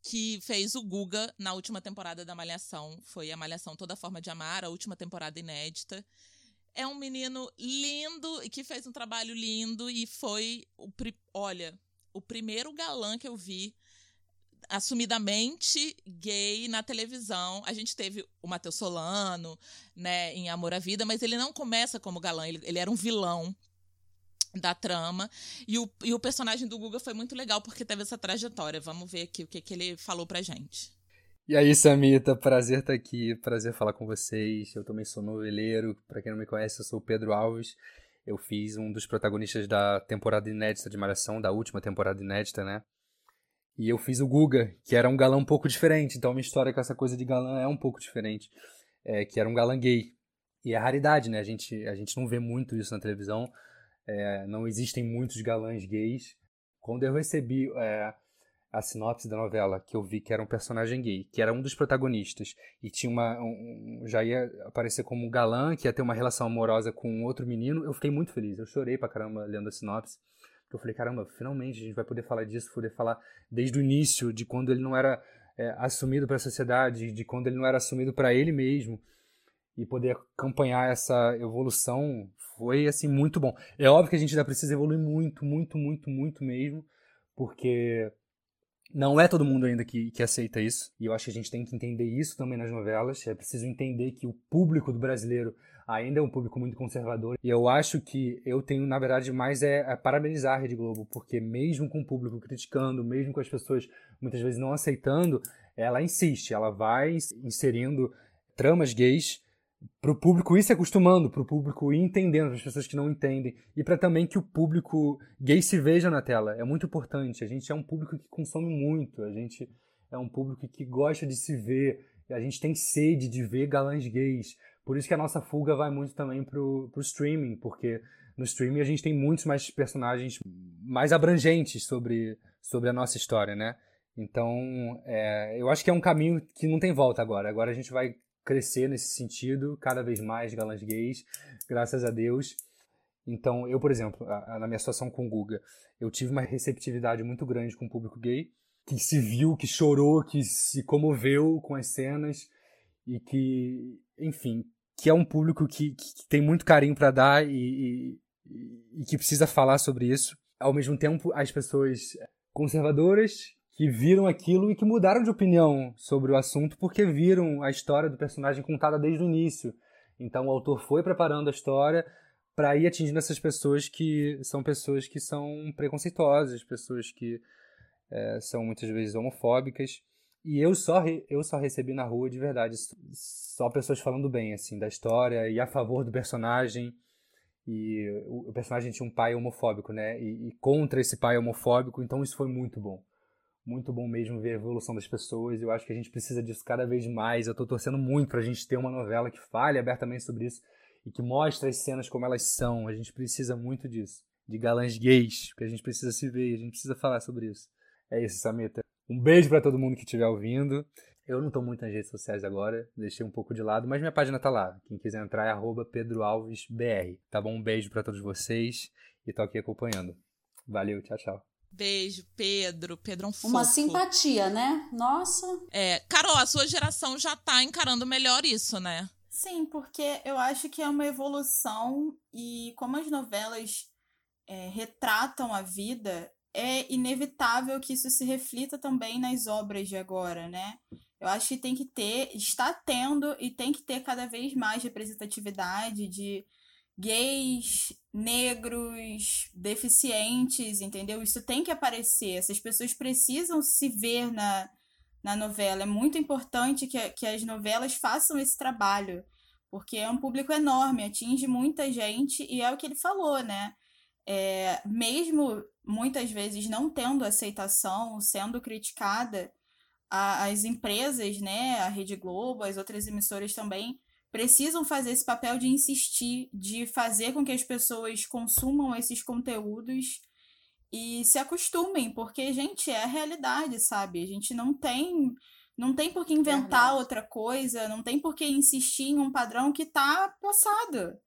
que fez o Guga na última temporada da Malhação. Foi a Malhação Toda Forma de Amar, a última temporada inédita. É um menino lindo e que fez um trabalho lindo e foi o olha, o primeiro galã que eu vi assumidamente gay na televisão. A gente teve o Matheus Solano, né, em Amor à Vida, mas ele não começa como galã, ele, ele era um vilão da trama. E o, e o personagem do Guga foi muito legal porque teve essa trajetória. Vamos ver aqui o que, que ele falou pra gente. E aí, Samita, prazer estar tá aqui, prazer falar com vocês. Eu também sou noveleiro, para quem não me conhece, eu sou o Pedro Alves. Eu fiz um dos protagonistas da temporada inédita de Malhação, da última temporada inédita, né? E eu fiz o Guga, que era um galã um pouco diferente. Então, minha história com essa coisa de galã é um pouco diferente. É, que era um galã gay. E é raridade, né? A gente, a gente não vê muito isso na televisão. É, não existem muitos galãs gays. Quando eu recebi é, a sinopse da novela, que eu vi que era um personagem gay, que era um dos protagonistas, e tinha uma. Um, já ia aparecer como um galã, que ia ter uma relação amorosa com outro menino, eu fiquei muito feliz. Eu chorei pra caramba lendo a sinopse. Eu falei, caramba, finalmente a gente vai poder falar disso, poder falar desde o início, de quando ele não era é, assumido para a sociedade, de quando ele não era assumido para ele mesmo, e poder acompanhar essa evolução foi assim muito bom. É óbvio que a gente ainda precisa evoluir muito, muito, muito, muito mesmo, porque não é todo mundo ainda que, que aceita isso. E eu acho que a gente tem que entender isso também nas novelas. É preciso entender que o público do brasileiro ainda é um público muito conservador. E eu acho que eu tenho, na verdade, mais é, é parabenizar a Rede Globo, porque mesmo com o público criticando, mesmo com as pessoas muitas vezes não aceitando, ela insiste, ela vai inserindo tramas gays para o público ir se acostumando, para o público ir entendendo, para as pessoas que não entendem, e para também que o público gay se veja na tela. É muito importante. A gente é um público que consome muito, a gente é um público que gosta de se ver, a gente tem sede de ver galãs gays. Por isso que a nossa fuga vai muito também pro, pro streaming, porque no streaming a gente tem muitos mais personagens mais abrangentes sobre, sobre a nossa história, né? Então, é, eu acho que é um caminho que não tem volta agora. Agora a gente vai crescer nesse sentido, cada vez mais galãs gays, graças a Deus. Então, eu, por exemplo, na minha situação com o Guga, eu tive uma receptividade muito grande com o público gay, que se viu, que chorou, que se comoveu com as cenas e que, enfim, que é um público que, que tem muito carinho para dar e, e, e, que precisa falar sobre isso. Ao mesmo tempo, as pessoas conservadoras que viram aquilo e que mudaram de opinião sobre o assunto porque viram a história do personagem contada desde o início. Então o autor foi preparando a história para ir atingindo essas pessoas que são pessoas que são preconceituosas, pessoas que é, são muitas vezes homofóbicas. E eu só, eu só recebi na rua, de verdade, só pessoas falando bem, assim, da história e a favor do personagem. E o, personagem tinha um pai homofóbico, né? E, e, contra esse pai homofóbico, então isso foi muito bom. Muito bom mesmo ver a evolução das pessoas. Eu acho que a gente precisa disso cada vez mais. Eu tô torcendo muito pra gente ter uma novela que fale abertamente sobre isso e que mostre as cenas como elas são. A gente precisa muito disso. De galãs gays, porque a gente precisa se ver, a gente precisa falar sobre isso. É isso, Samita. Um beijo para todo mundo que estiver ouvindo. Eu não estou muito nas redes sociais agora, deixei um pouco de lado, mas minha página tá lá. Quem quiser entrar é pedroalvesbr. Tá bom? Um beijo para todos vocês e tô aqui acompanhando. Valeu, tchau, tchau. Beijo, Pedro. Pedro é um fofo. Uma simpatia, né? Nossa. É, Carol, a sua geração já tá encarando melhor isso, né? Sim, porque eu acho que é uma evolução e como as novelas é, retratam a vida, é inevitável que isso se reflita também nas obras de agora, né? Eu acho que tem que ter, está tendo e tem que ter cada vez mais representatividade de gays, negros, deficientes, entendeu? Isso tem que aparecer. Essas pessoas precisam se ver na, na novela. É muito importante que, que as novelas façam esse trabalho, porque é um público enorme, atinge muita gente e é o que ele falou, né? É, mesmo muitas vezes não tendo aceitação, sendo criticada, a, as empresas, né, a Rede Globo, as outras emissoras também, precisam fazer esse papel de insistir, de fazer com que as pessoas consumam esses conteúdos e se acostumem, porque, gente, é a realidade, sabe? A gente não tem. Não tem por que inventar Verdade. outra coisa, não tem por que insistir em um padrão que tá passado,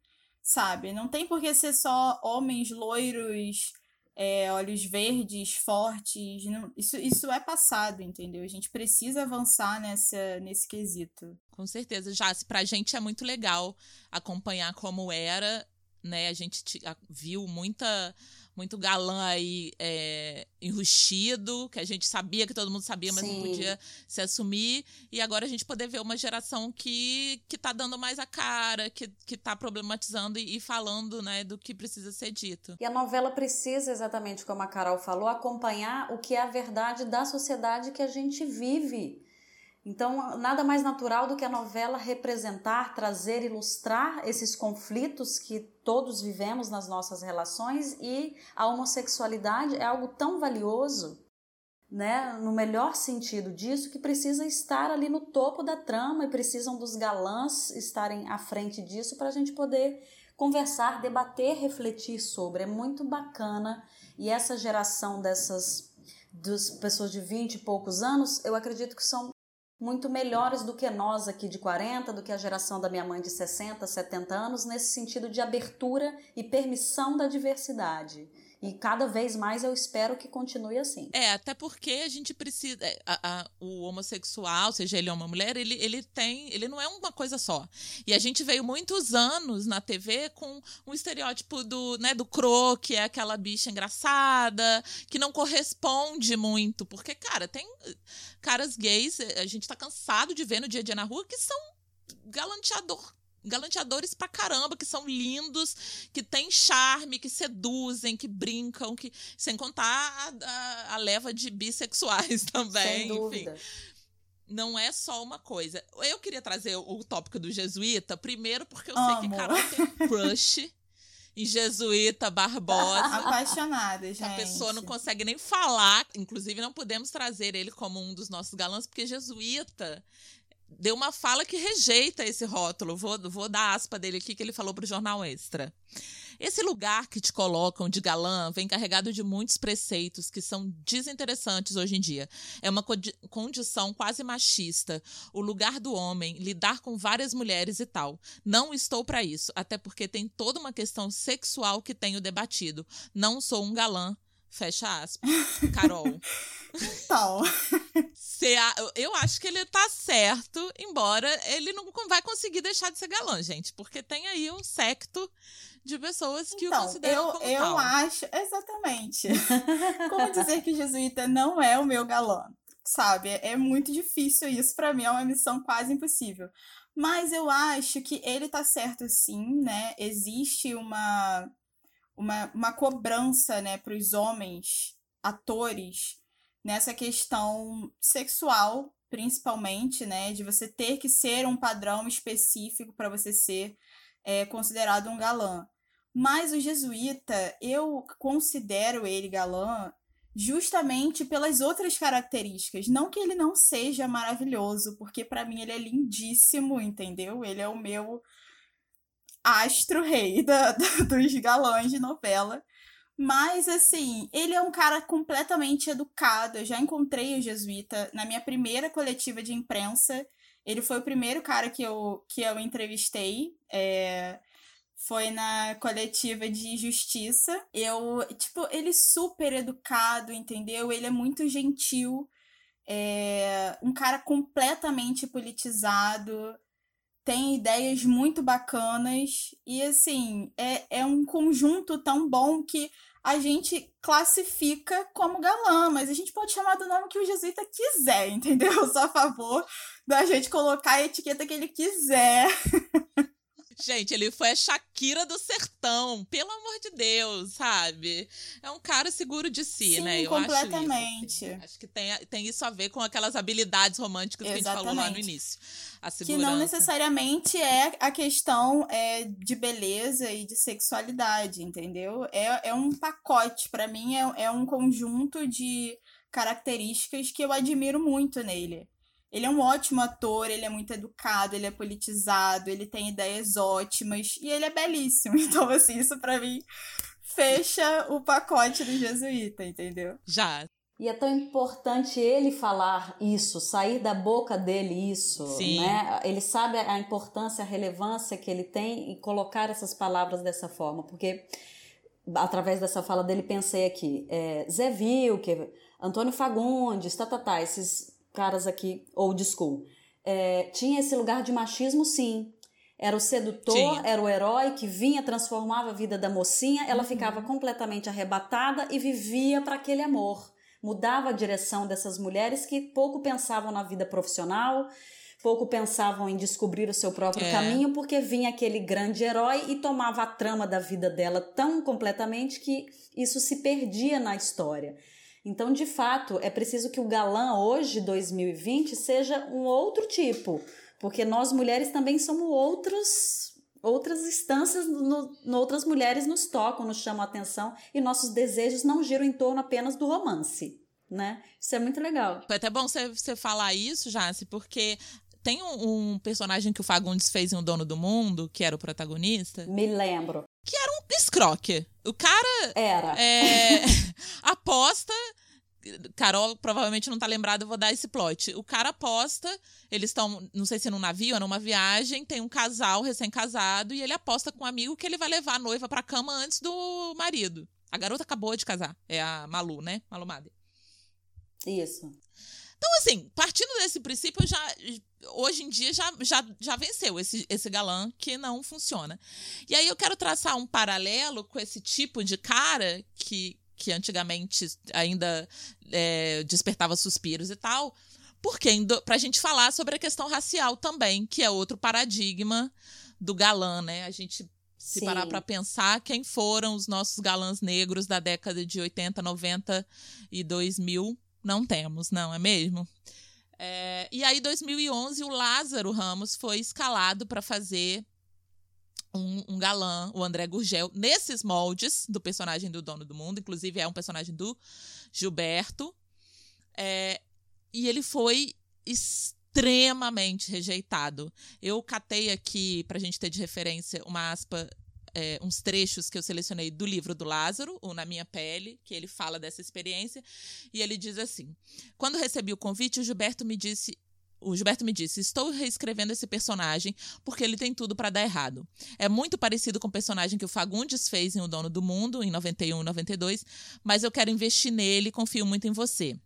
sabe? Não tem por que ser só homens loiros, é, olhos verdes, fortes. Não, isso, isso é passado, entendeu? A gente precisa avançar nessa, nesse quesito. Com certeza. Já, pra gente é muito legal acompanhar como era, né? A gente viu muita muito galã aí é, enrustido, que a gente sabia que todo mundo sabia, mas Sim. não podia se assumir. E agora a gente poder ver uma geração que, que tá dando mais a cara, que, que tá problematizando e, e falando, né, do que precisa ser dito. E a novela precisa, exatamente como a Carol falou, acompanhar o que é a verdade da sociedade que a gente vive. Então, nada mais natural do que a novela representar, trazer, ilustrar esses conflitos que todos vivemos nas nossas relações e a homossexualidade é algo tão valioso né, no melhor sentido disso, que precisa estar ali no topo da trama e precisam dos galãs estarem à frente disso para a gente poder conversar, debater, refletir sobre. É muito bacana e essa geração dessas das pessoas de 20 e poucos anos, eu acredito que são muito melhores do que nós aqui de 40, do que a geração da minha mãe de 60, 70 anos, nesse sentido de abertura e permissão da diversidade. E cada vez mais eu espero que continue assim. É, até porque a gente precisa. é, a- a- o homossexual, seja ele ou mulher, ele, ele tem. Ele não é uma coisa só. E a gente veio muitos anos na TV com um estereótipo do, né, do cro, que é aquela bicha engraçada, que não corresponde muito. Porque, cara, tem eh, caras gays, eh, a gente tá cansado de ver no dia a dia na rua, que são galanteador galanteadores pra caramba, que são lindos, que têm charme, que seduzem, que brincam, que sem contar a, a- a leva de bissexuais também, Sem enfim. dúvida. Não é só uma coisa. Eu queria trazer o, o tópico do jesuíta, primeiro porque eu sei que Amo. Carol tem crush em jesuíta Barbosa. Apaixonada, gente. A pessoa não consegue nem falar. Inclusive, não podemos trazer ele como um dos nossos galãs, porque jesuíta deu uma fala que rejeita esse rótulo. Vou, vou dar aspa dele aqui que ele falou para o Jornal Extra. Esse lugar que te colocam de galã vem carregado de muitos preceitos que são desinteressantes hoje em dia. É uma condi- condição quase machista. O lugar do homem, lidar com várias mulheres e tal. Não estou para isso, até porque tem toda uma questão sexual que tenho debatido. Não sou um galã. Fecha aspas. Carol. Então. Eu acho que ele tá certo, embora ele não vai conseguir deixar de ser galã, gente. Porque tem aí um secto de pessoas que o Então, consideram eu, como eu tal. acho. Exatamente. Como dizer que jesuíta não é o meu galã? Sabe? É, muito difícil isso. Pra mim é uma missão quase impossível. Mas eu acho que ele tá certo sim, né? Existe uma, uma, uma cobrança, né, pros homens, atores, nessa questão sexual, principalmente, né? De você ter que ser um padrão específico para você ser é, considerado um galã. Mas o jesuíta, eu considero ele galã justamente pelas outras características. Não que ele não seja maravilhoso, porque para mim ele é lindíssimo, entendeu? Ele é o meu astro rei da, da- dos galãs de novela. Mas, assim, ele é um cara completamente educado. Eu já encontrei o jesuíta na minha primeira coletiva de imprensa. Ele foi o primeiro cara que eu, que eu entrevistei. é, foi na coletiva de justiça. Eu, tipo, ele super educado, entendeu? Ele é muito gentil. É um cara completamente politizado. Tem ideias muito bacanas. E, assim, é, é um conjunto tão bom que a gente classifica como galã, mas a gente pode chamar do nome que o jesuíta quiser, entendeu? Eu sou a favor da gente colocar a etiqueta que ele quiser. Gente, ele foi a Shakira do sertão, pelo amor de Deus, sabe? É um cara seguro de si, Sim, né? Eu acho isso, completamente. assim. Acho que tem, tem isso a ver com aquelas habilidades românticas que a gente falou lá no Exatamente. início. A Que não necessariamente é a questão é, de beleza e de sexualidade, entendeu? É, é um pacote, pra mim é, é um conjunto de características que eu admiro muito nele. Ele é um ótimo ator, ele é muito educado, ele é politizado, ele tem ideias ótimas e ele é belíssimo. Então, assim, isso pra mim fecha o pacote do jesuíta, entendeu? Já. E é tão importante ele falar isso, sair da boca dele isso, Sim. né? Ele sabe a importância, a relevância que ele tem e colocar essas palavras dessa forma, porque através dessa fala dele pensei aqui, é, Zé Vilker, Antônio Fagundes, tá, tá, tá, esses caras aqui, old school, é, tinha esse lugar de machismo sim, era o sedutor, era o herói que vinha, transformava a vida da mocinha, ela ficava completamente arrebatada e vivia para aquele amor. Mudava a direção dessas mulheres que pouco pensavam na vida profissional, pouco pensavam em descobrir o seu próprio É. caminho, porque vinha aquele grande herói e tomava a trama da vida dela tão completamente que isso se perdia na história. Então, de fato, é preciso que o galã hoje, 2020, seja um outro tipo, porque nós mulheres também somos outros, outras instâncias, no, no- outras mulheres nos tocam, nos chamam a atenção e nossos desejos não giram em torno apenas do romance. né? Isso é muito legal. Foi até bom você, falar isso, Jace, porque tem um, um, personagem que o Fagundes fez em O Dono do Mundo, que era o protagonista. Me lembro. Que era um escroque. O cara. Era. É, aposta. Carol provavelmente não tá lembrada, eu vou dar esse plot. O cara aposta, eles estão, não sei se num navio ou numa viagem, tem um casal recém-casado e ele aposta com um amigo que ele vai levar a noiva pra cama antes do marido. A garota acabou de casar, é a Malu, né? Malu Mader. Isso. Então, assim, partindo desse princípio, já, hoje em dia já, já, já venceu esse, esse galã que não funciona. E aí eu quero traçar um paralelo com esse tipo de cara que, que antigamente ainda é, despertava suspiros e tal, porque pra gente falar sobre a questão racial também, que é outro paradigma do galã, né? A gente se Sim. parar para pensar quem foram os nossos galãs negros da década de 80, 90 e 2000, não temos, não é mesmo? É, e aí, em 2011, o Lázaro Ramos foi escalado para fazer um, um, galã, o André Gurgel, nesses moldes do personagem do Dono do Mundo. Inclusive, é um personagem do Gilberto. É, e ele foi extremamente rejeitado. Eu catei aqui, para a gente ter de referência, uma aspa é, uns trechos que eu selecionei do livro do Lázaro, o Na Minha Pele, que ele fala dessa experiência, e ele diz assim: Quando recebi o convite, o Gilberto me disse. O Gilberto me disse: Estou reescrevendo esse personagem porque ele tem tudo para dar errado. É muito parecido com o personagem que o Fagundes fez em O Dono do Mundo, em 91 e 92, mas eu quero investir nele confio muito em você.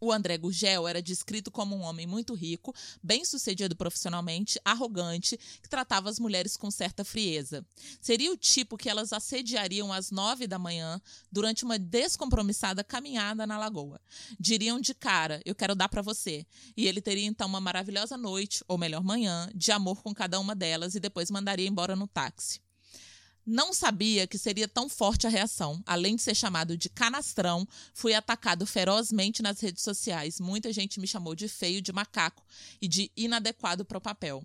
O André Gurgel era descrito como um homem muito rico, bem-sucedido profissionalmente, arrogante, que tratava as mulheres com certa frieza. Seria o tipo que elas assediariam às nove da manhã durante uma descompromissada caminhada na lagoa. Diriam de cara: Eu quero dar para você. E ele teria então uma maravilhosa noite, ou melhor, manhã, de amor com cada uma delas e depois mandaria embora no táxi. Não sabia que seria tão forte a reação. Além de ser chamado de canastrão, fui atacado ferozmente nas redes sociais. Muita gente me chamou de feio, de macaco e de inadequado para o papel.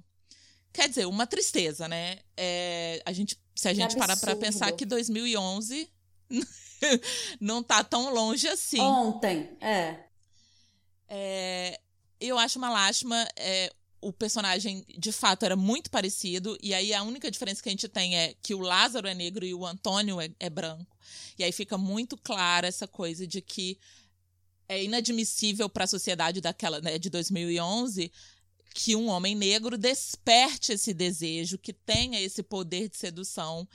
Quer dizer, uma tristeza, né? É, a gente, se a gente absurdo. parar para pensar que 2011 não tá tão longe assim. Ontem, é. é eu acho uma lástima. É, o personagem de fato era muito parecido, e aí a única diferença que a gente tem é que o Lázaro é negro e o Antônio é, é branco. E aí fica muito clara essa coisa de que é inadmissível para a sociedade daquela né, de 2011 que um homem negro desperte esse desejo, que tenha esse poder de sedução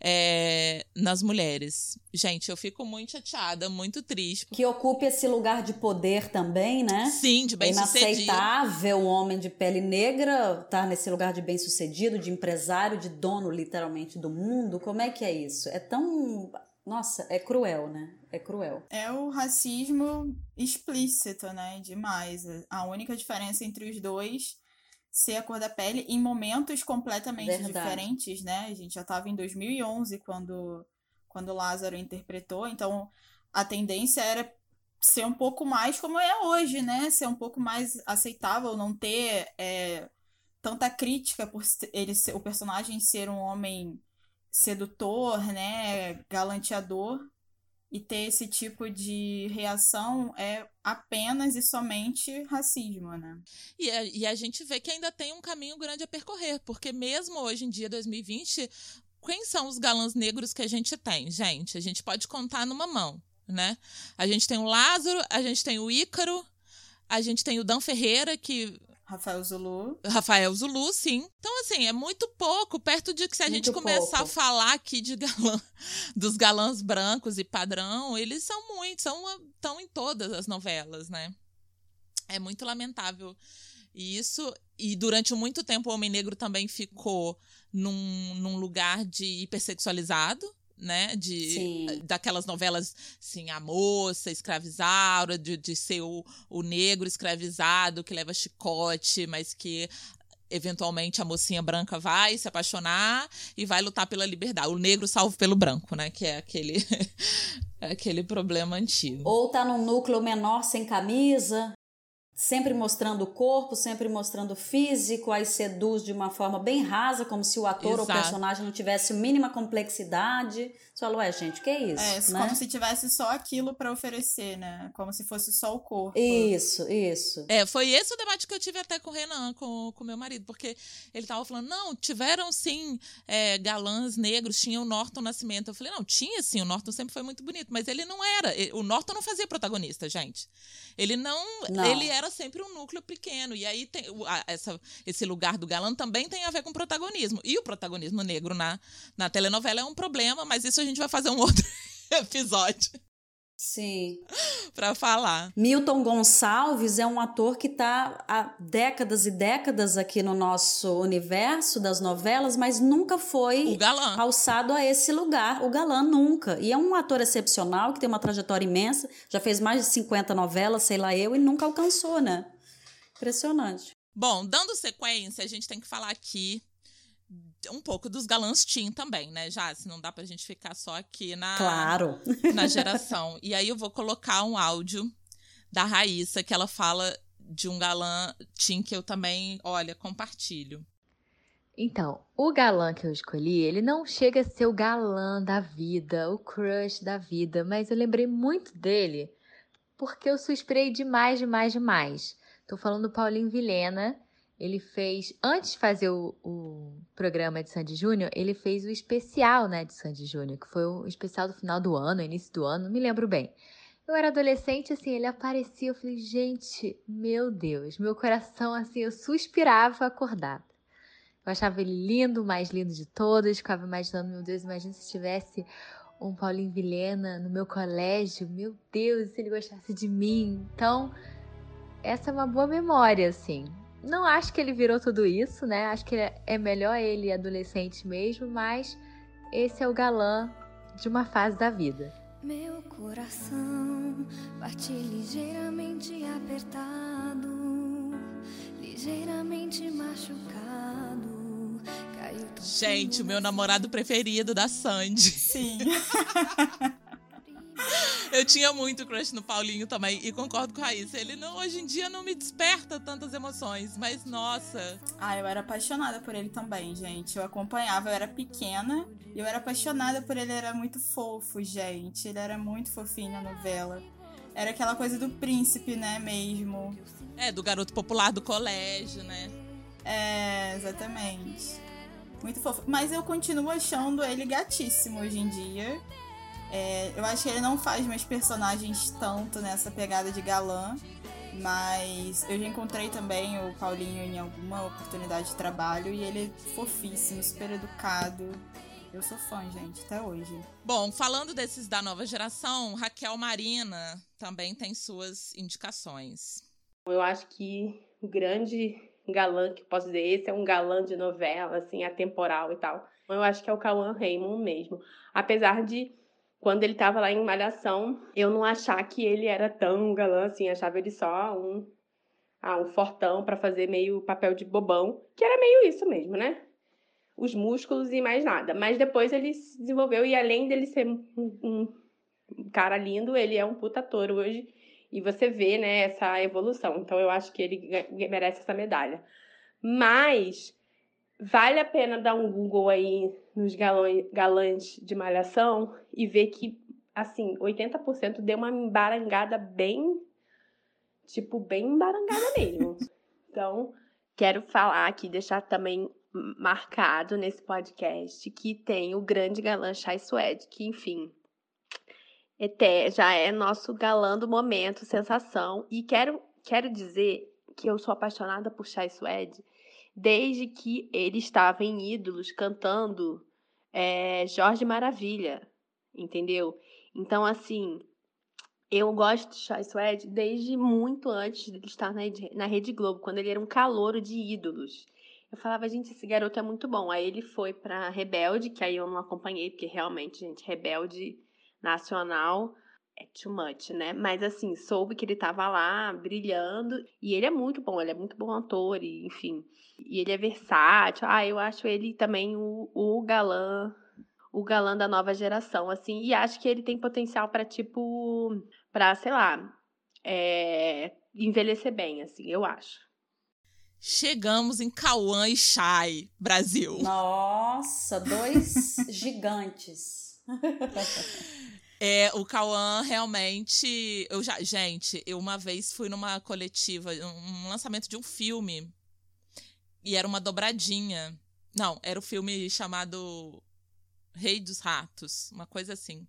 é, nas mulheres. Gente, eu fico muito chateada, muito triste. Que ocupe esse lugar de poder também, né? Sim, de bem-sucedido. É inaceitável um homem de pele negra estar tá nesse lugar de bem-sucedido, de empresário, de dono, literalmente, do mundo. Como é que é isso? É tão nossa, é cruel, né? É cruel. É o racismo explícito, né? Demais. A única diferença entre os dois ser a cor da pele em momentos completamente Verdade. diferentes, né? A gente já estava em 2011 quando quando Lázaro interpretou, então a tendência era ser um pouco mais como é hoje, né? Ser um pouco mais aceitável, não ter é, tanta crítica por ele ser, o personagem ser um homem sedutor, né, galanteador, e ter esse tipo de reação é apenas e somente racismo, né? E a, e a gente vê que ainda tem um caminho grande a percorrer, porque mesmo hoje em dia, 2020, quem são os galãs negros que a gente tem, gente? A gente pode contar numa mão, né? A gente tem o Lázaro, a gente tem o Ícaro, a gente tem o Dan Ferreira, que Rafael Zulu. Rafael Zulu, sim. Então, assim, é muito pouco, perto de que se a muito gente começar pouco. a falar aqui de galã, dos galãs brancos e padrão, eles são muitos, são, estão em todas as novelas, né? É muito lamentável isso. E durante muito tempo o Homem Negro também ficou num, num lugar de hipersexualizado né? De, Sim. daquelas novelas, assim, a moça escravizada, de, de ser o, o negro escravizado que leva chicote, mas que eventualmente a mocinha branca vai se apaixonar e vai lutar pela liberdade. O negro salvo pelo branco, né? Que é aquele, aquele problema antigo. Ou tá num núcleo menor sem camisa, sempre mostrando o corpo, sempre mostrando o físico, aí seduz de uma forma bem rasa, como se o ator ou o Exato. personagem não tivesse mínima complexidade. Você falou, ué, gente, que é isso? É, né? como se tivesse só aquilo pra oferecer, né? Como se fosse só o corpo. Isso, isso. É, foi esse o debate que eu tive até com o Renan, com o meu marido, porque ele tava falando, não, tiveram sim é, galãs negros, tinha o Norton Nascimento. Eu falei, não, tinha sim, o Norton sempre foi muito bonito, mas ele não era, o Norton não fazia protagonista, gente. Ele não, Não. ele era sempre um núcleo pequeno, e aí tem, a- essa, esse lugar do galã também tem a ver com protagonismo, e o protagonismo negro na, na telenovela é um problema, mas isso a gente vai fazer um outro episódio Sim. pra falar. Milton Gonçalves é um ator que está há décadas e décadas aqui no nosso universo das novelas, mas nunca foi alçado a esse lugar, o galã nunca. E é um ator excepcional, que tem uma trajetória imensa, já fez mais de 50 novelas, sei lá eu, e nunca alcançou, né? Impressionante. Bom, dando sequência, a gente tem que falar aqui um pouco dos galãs teen também, né, já? Se não dá pra gente ficar só aqui na, Claro. na geração. E aí eu vou colocar um áudio da Raíssa, que ela fala de um galã teen que eu também, olha, compartilho. Então, o galã que eu escolhi, ele não chega a ser o galã da vida, o crush da vida, mas eu lembrei muito dele porque eu suspirei demais, demais, demais. Tô falando do Paulinho Vilhena. Ele fez, antes de fazer o, o programa de Sandy Júnior, ele fez o especial, né, de Sandy Júnior, que foi o especial do final do ano, início do ano, não me lembro bem. Eu era adolescente, assim, ele aparecia, eu falei, gente, meu Deus, meu coração, assim, eu suspirava acordada. Eu achava ele lindo, o mais lindo de todos. Ficava imaginando, meu Deus, imagina se tivesse um Paulinho Vilhena no meu colégio. Meu Deus, se ele gostasse de mim. Então, essa é uma boa memória, assim. Não acho que ele virou tudo isso, né? Acho que é melhor ele adolescente mesmo, mas esse é o galã de uma fase da vida. Meu coração bate ligeiramente apertado, ligeiramente machucado. Gente, o meu namorado preferido da Sandy. Sim. Eu tinha muito crush no Paulinho também e concordo com a Raíssa. Ele não, hoje em dia não me desperta tantas emoções, mas nossa. Ah, eu era apaixonada por ele também, gente. Eu acompanhava, eu era pequena e eu era apaixonada por ele. Ele era muito fofo, gente. Ele era muito fofinho na novela. Era aquela coisa do príncipe, né, mesmo. É, do garoto popular do colégio, né? É, exatamente. Muito fofo. Mas eu continuo achando ele gatíssimo hoje em dia. É, eu acho que ele não faz mais personagens tanto nessa pegada de galã. Mas eu já encontrei também o Paulinho em alguma oportunidade de trabalho e ele é fofíssimo, super educado. Eu sou fã, gente, até hoje. Bom, falando desses da nova geração, Raquel Marina também tem suas indicações. Eu acho que o grande galã que posso dizer, esse é um galã de novela, assim, atemporal e tal. Eu acho que é o Cauã Raymond mesmo. Apesar de, quando ele tava lá em Malhação, eu não achar que ele era tão galã assim, achava ele só um, ah, um fortão pra fazer meio papel de bobão, que era meio isso mesmo, né? Os músculos e mais nada. Mas depois ele se desenvolveu e além dele ser um, um cara lindo, ele é um puta ator hoje. E você vê, né, essa evolução. Então eu acho que ele merece essa medalha. Mas vale a pena dar um Google aí nos galões, galãs de malhação e ver que, assim, 80% deu uma embarangada bem, tipo, bem embarangada mesmo. Então, quero falar aqui, deixar também marcado nesse podcast que tem o grande galã Chai Suede, que, enfim, Eté já é nosso galã do momento, sensação. E quero, quero dizer que eu sou apaixonada por Chai Suede desde que ele estava em Ídolos cantando é, Jorge Maravilha, entendeu? Então, assim, eu gosto de Chai Suede desde muito antes de estar na Rede, Globo, quando ele era um calouro de Ídolos. Eu falava, gente, esse garoto é muito bom. Aí ele foi pra Rebelde, que aí eu não acompanhei, porque realmente, gente, Rebelde nacional é too much, né? Mas assim, soube que ele tava lá brilhando e ele é muito bom, ele é muito bom ator, e, enfim. E ele é versátil. Ah, eu acho ele também o, o galã, o galã da nova geração, assim, e acho que ele tem potencial para tipo, para sei lá, é, envelhecer bem, assim, eu acho. Chegamos em Cauã e Shai, Brasil. Nossa, dois gigantes. É, o Cauã realmente. Eu já, gente, eu uma vez fui numa coletiva, um lançamento de um filme. E era uma dobradinha. Não, era o um filme chamado Rei dos Ratos, uma coisa assim.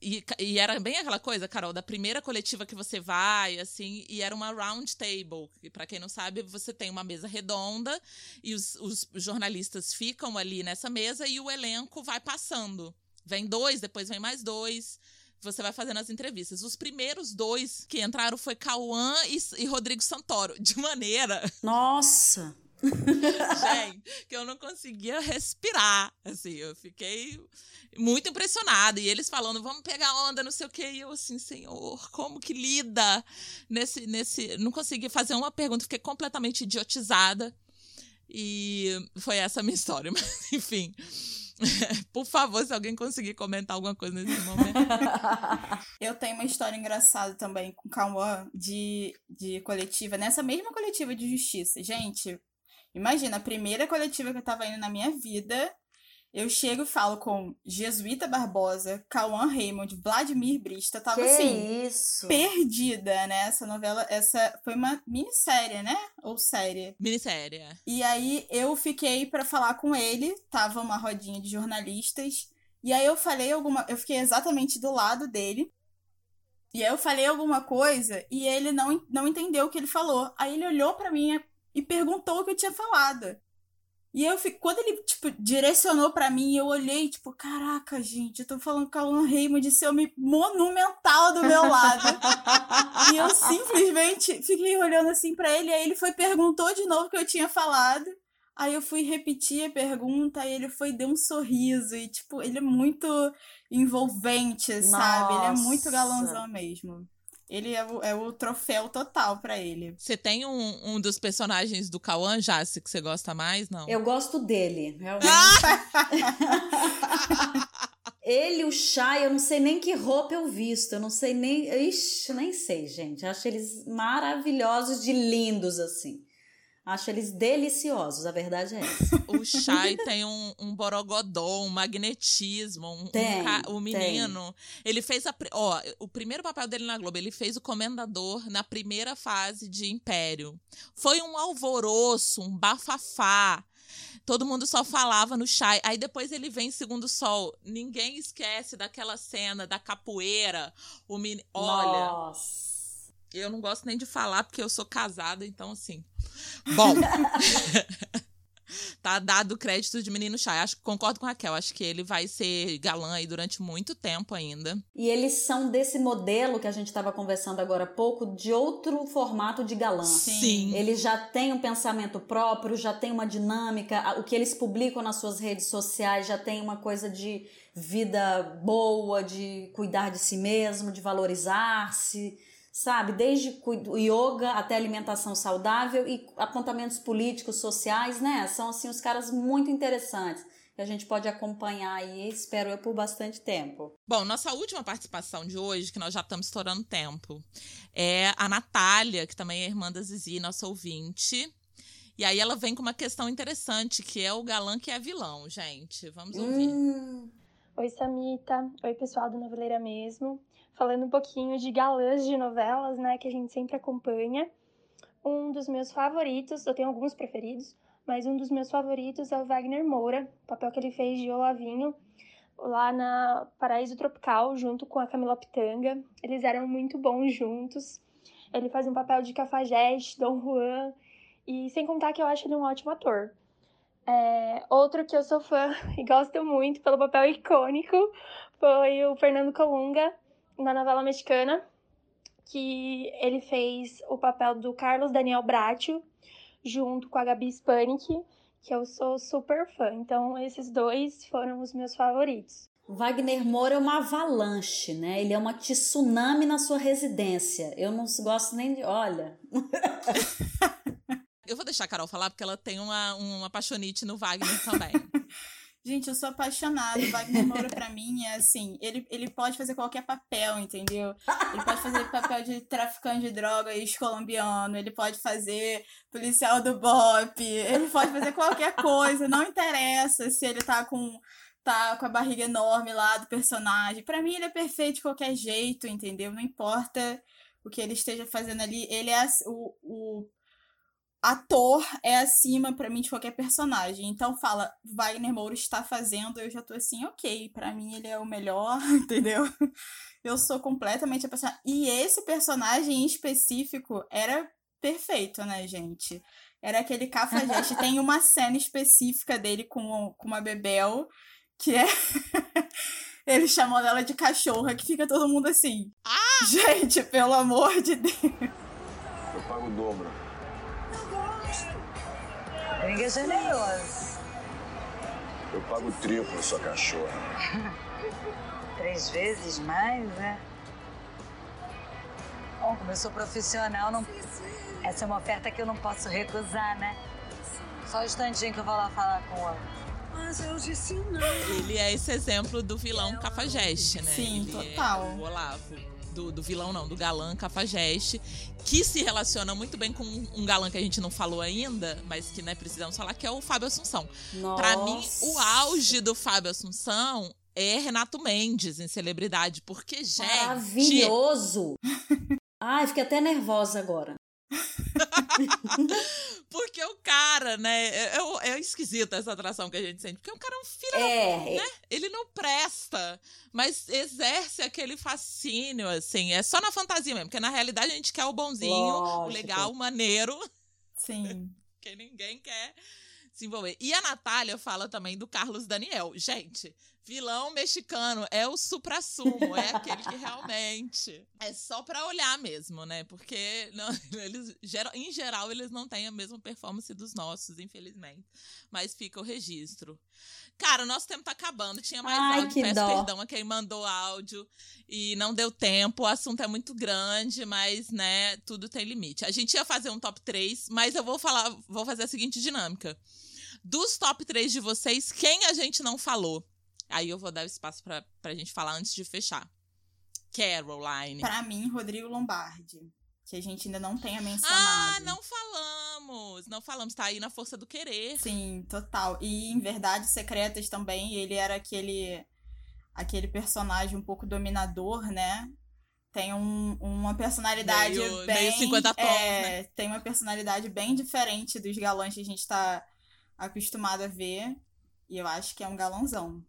E, e, era bem aquela coisa, Carol, da primeira coletiva que você vai, assim, e era uma round table. E para quem não sabe, você tem uma mesa redonda e os, os, jornalistas ficam ali nessa mesa e o elenco vai passando. Vem dois, depois vem mais dois. Você vai fazendo as entrevistas. Os primeiros dois que entraram foi Cauã e, e Rodrigo Santoro. De maneira. Nossa! Gente, que eu não conseguia respirar. Assim, eu fiquei muito impressionada. E eles falando, vamos pegar onda, não sei o quê. E eu assim, senhor, como que lida nesse. nesse... Não consegui fazer uma pergunta, fiquei completamente idiotizada. E foi essa a minha história. Mas, enfim. Por favor, se alguém conseguir comentar alguma coisa nesse momento. Eu tenho uma história engraçada também com Cauã de, de coletiva, nessa mesma coletiva de justiça. Gente, Imagina, a primeira coletiva que eu tava indo na minha vida, eu chego e falo com Jesuíta Barbosa, Cauã Raymond, Vladimir Brista, tava que assim, isso? perdida, né? Essa novela, essa foi uma minissérie, né? Ou série? Minissérie. E aí eu fiquei para falar com ele, tava uma rodinha de jornalistas, e aí eu falei alguma, eu fiquei exatamente do lado dele. E aí eu falei alguma coisa e ele não, não entendeu o que ele falou. Aí ele olhou para mim e perguntou o que eu tinha falado. E eu fico, quando ele, tipo, direcionou para mim, eu olhei, tipo, caraca, gente, eu tô falando com a Alan Raymond, esse homem monumental do meu lado. e eu simplesmente fiquei olhando assim para ele, aí ele foi perguntou de novo o que eu tinha falado. Aí eu fui repetir a pergunta, e ele foi deu um sorriso e tipo, ele é muito envolvente, Nossa. sabe? Ele é muito galãozão mesmo. Ele é o, é o troféu total para ele. Você tem um, um dos personagens do Cauã, Jace, que você gosta mais, não? Eu gosto dele, realmente. ele, o Chay, eu não sei nem que roupa eu visto, eu não sei nem. Ixi, nem sei, gente. Acho eles maravilhosos de lindos, assim. Acho eles deliciosos, a verdade é essa. O Shai tem um, um borogodó, um magnetismo, um, tem, um, o menino. Tem. Ele fez a. Ó, o primeiro papel dele na Globo, ele fez o comendador na primeira fase de Império. Foi um alvoroço, um bafafá. Todo mundo só falava no Shai. Aí depois ele vem em Segundo Sol. Ninguém esquece daquela cena da capoeira. O menino. Olha. Nossa. Eu não gosto nem de falar porque eu sou casada, então assim. Bom. tá dado o crédito de Menino Chai. Acho que concordo com a Raquel. Acho que ele vai ser galã aí durante muito tempo ainda. E eles são desse modelo que a gente estava conversando agora há pouco, de outro formato de galã. Sim. Eles já têm um pensamento próprio, já tem uma dinâmica. O que eles publicam nas suas redes sociais já tem uma coisa de vida boa, de cuidar de si mesmo, de valorizar-se sabe? Desde yoga até alimentação saudável e apontamentos políticos, sociais, né? São, assim, os caras muito interessantes que a gente pode acompanhar aí, espero eu, por bastante tempo. Bom, nossa última participação de hoje, que nós já estamos estourando tempo, é a Natália, que também é irmã da Zizi, nossa ouvinte. E aí ela vem com uma questão interessante, que é o galã que é vilão, gente. Vamos ouvir. Hum. Oi, Samita. Oi, pessoal do Noveleira Mesmo falando um pouquinho de galãs de novelas, né, que a gente sempre acompanha. Um dos meus favoritos, eu tenho alguns preferidos, mas um dos meus favoritos é o Wagner Moura, o papel que ele fez de Olavinho lá na Paraíso Tropical, junto com a Camila Pitanga. Eles eram muito bons juntos. Ele faz um papel de Cafajeste, Dom Juan, e sem contar que eu acho ele um ótimo ator. É, outro que eu sou fã e gosto muito pelo papel icônico foi o Fernando Colunga, na novela mexicana, que ele fez o papel do Carlos Daniel Bracho, junto com a Gabi Spanik, que eu sou super fã. Então, esses dois foram os meus favoritos. Wagner Moura é uma avalanche, né? Ele é uma tsunami na sua residência. Eu não gosto nem de. Olha. Eu vou deixar a Carol falar porque ela tem uma, uma apaixonite no Wagner também. Gente, eu sou apaixonada. O Wagner Moura, pra mim, é assim: ele, ele pode fazer qualquer papel, entendeu? Ele pode fazer papel de traficante de droga ex-colombiano, ele pode fazer policial do BOP, ele pode fazer qualquer coisa, não interessa se ele tá com, tá com a barriga enorme lá do personagem. Pra mim, ele é perfeito de qualquer jeito, entendeu? Não importa o que ele esteja fazendo ali, ele é o, o ator é acima pra mim de qualquer personagem. Então fala, Wagner Moura está fazendo, eu já tô assim, ok, pra mim ele é o melhor, entendeu? Eu sou completamente apaixonada. E esse personagem em específico era perfeito, né, gente? Era aquele cafajeste. Tem uma cena específica dele com, com uma Bebel, que é ele chamando ela de cachorra, que fica todo mundo assim. Gente, pelo amor de Deus. Eu pago o dobro. É generoso. Eu pago o triplo, sua cachorra. Três vezes mais, né? Bom, como eu sou profissional, não... essa é uma oferta que eu não posso recusar, né? Só um instantinho que eu vou lá falar com ela. Mas eu disse não. Ele é esse exemplo do vilão cafajeste, né? Sim, Ele total. É o Olavo. Do, do vilão, não, do galã cafajeste, que se relaciona muito bem com um galã que a gente não falou ainda, mas que né, precisamos falar, que é o Fábio Assunção. Pra mim, o auge do Fábio Assunção é Renato Mendes em celebridade, porque, gente. Maravilhoso! Ai, fiquei até nervosa agora. Porque o cara, né? É, é, é esquisita essa atração que a gente sente. Porque o cara é um filho. É, né? Ele não presta, mas exerce aquele fascínio, assim. É só na fantasia mesmo, porque na realidade a gente quer o bonzinho, o Lógico. legal, o maneiro. Sim. que ninguém quer se envolver. E a Natália fala também do Carlos Daniel. Gente, vilão mexicano é o supra-sumo, é aquele que realmente é só pra olhar mesmo, né? Porque não, eles, em geral eles não têm a mesma performance dos nossos, infelizmente. Mas fica o registro. Cara, o nosso tempo tá acabando. Tinha mais Ai, áudio. que Peço dó. perdão a quem mandou áudio e não deu tempo. O assunto é muito grande, mas, né, tudo tem limite. A gente ia fazer um top 3, mas eu vou falar, vou fazer a seguinte dinâmica. Dos top 3 de vocês, quem a gente não falou? Aí eu vou dar o espaço pra, pra gente falar antes de fechar. Caroline. Pra mim, Rodrigo Lombardi. Que a gente ainda não tenha mencionado. Ah, não falamos. Não falamos. Tá aí na força do querer. Sim, total. E em Verdades Secretas também, ele era aquele aquele personagem um pouco dominador, né? Tem um- uma personalidade Meio- bem. meio 50 tons, é, né? Tem uma personalidade bem diferente dos galãs que a gente tá acostumado a ver. E eu acho que é um galãozão.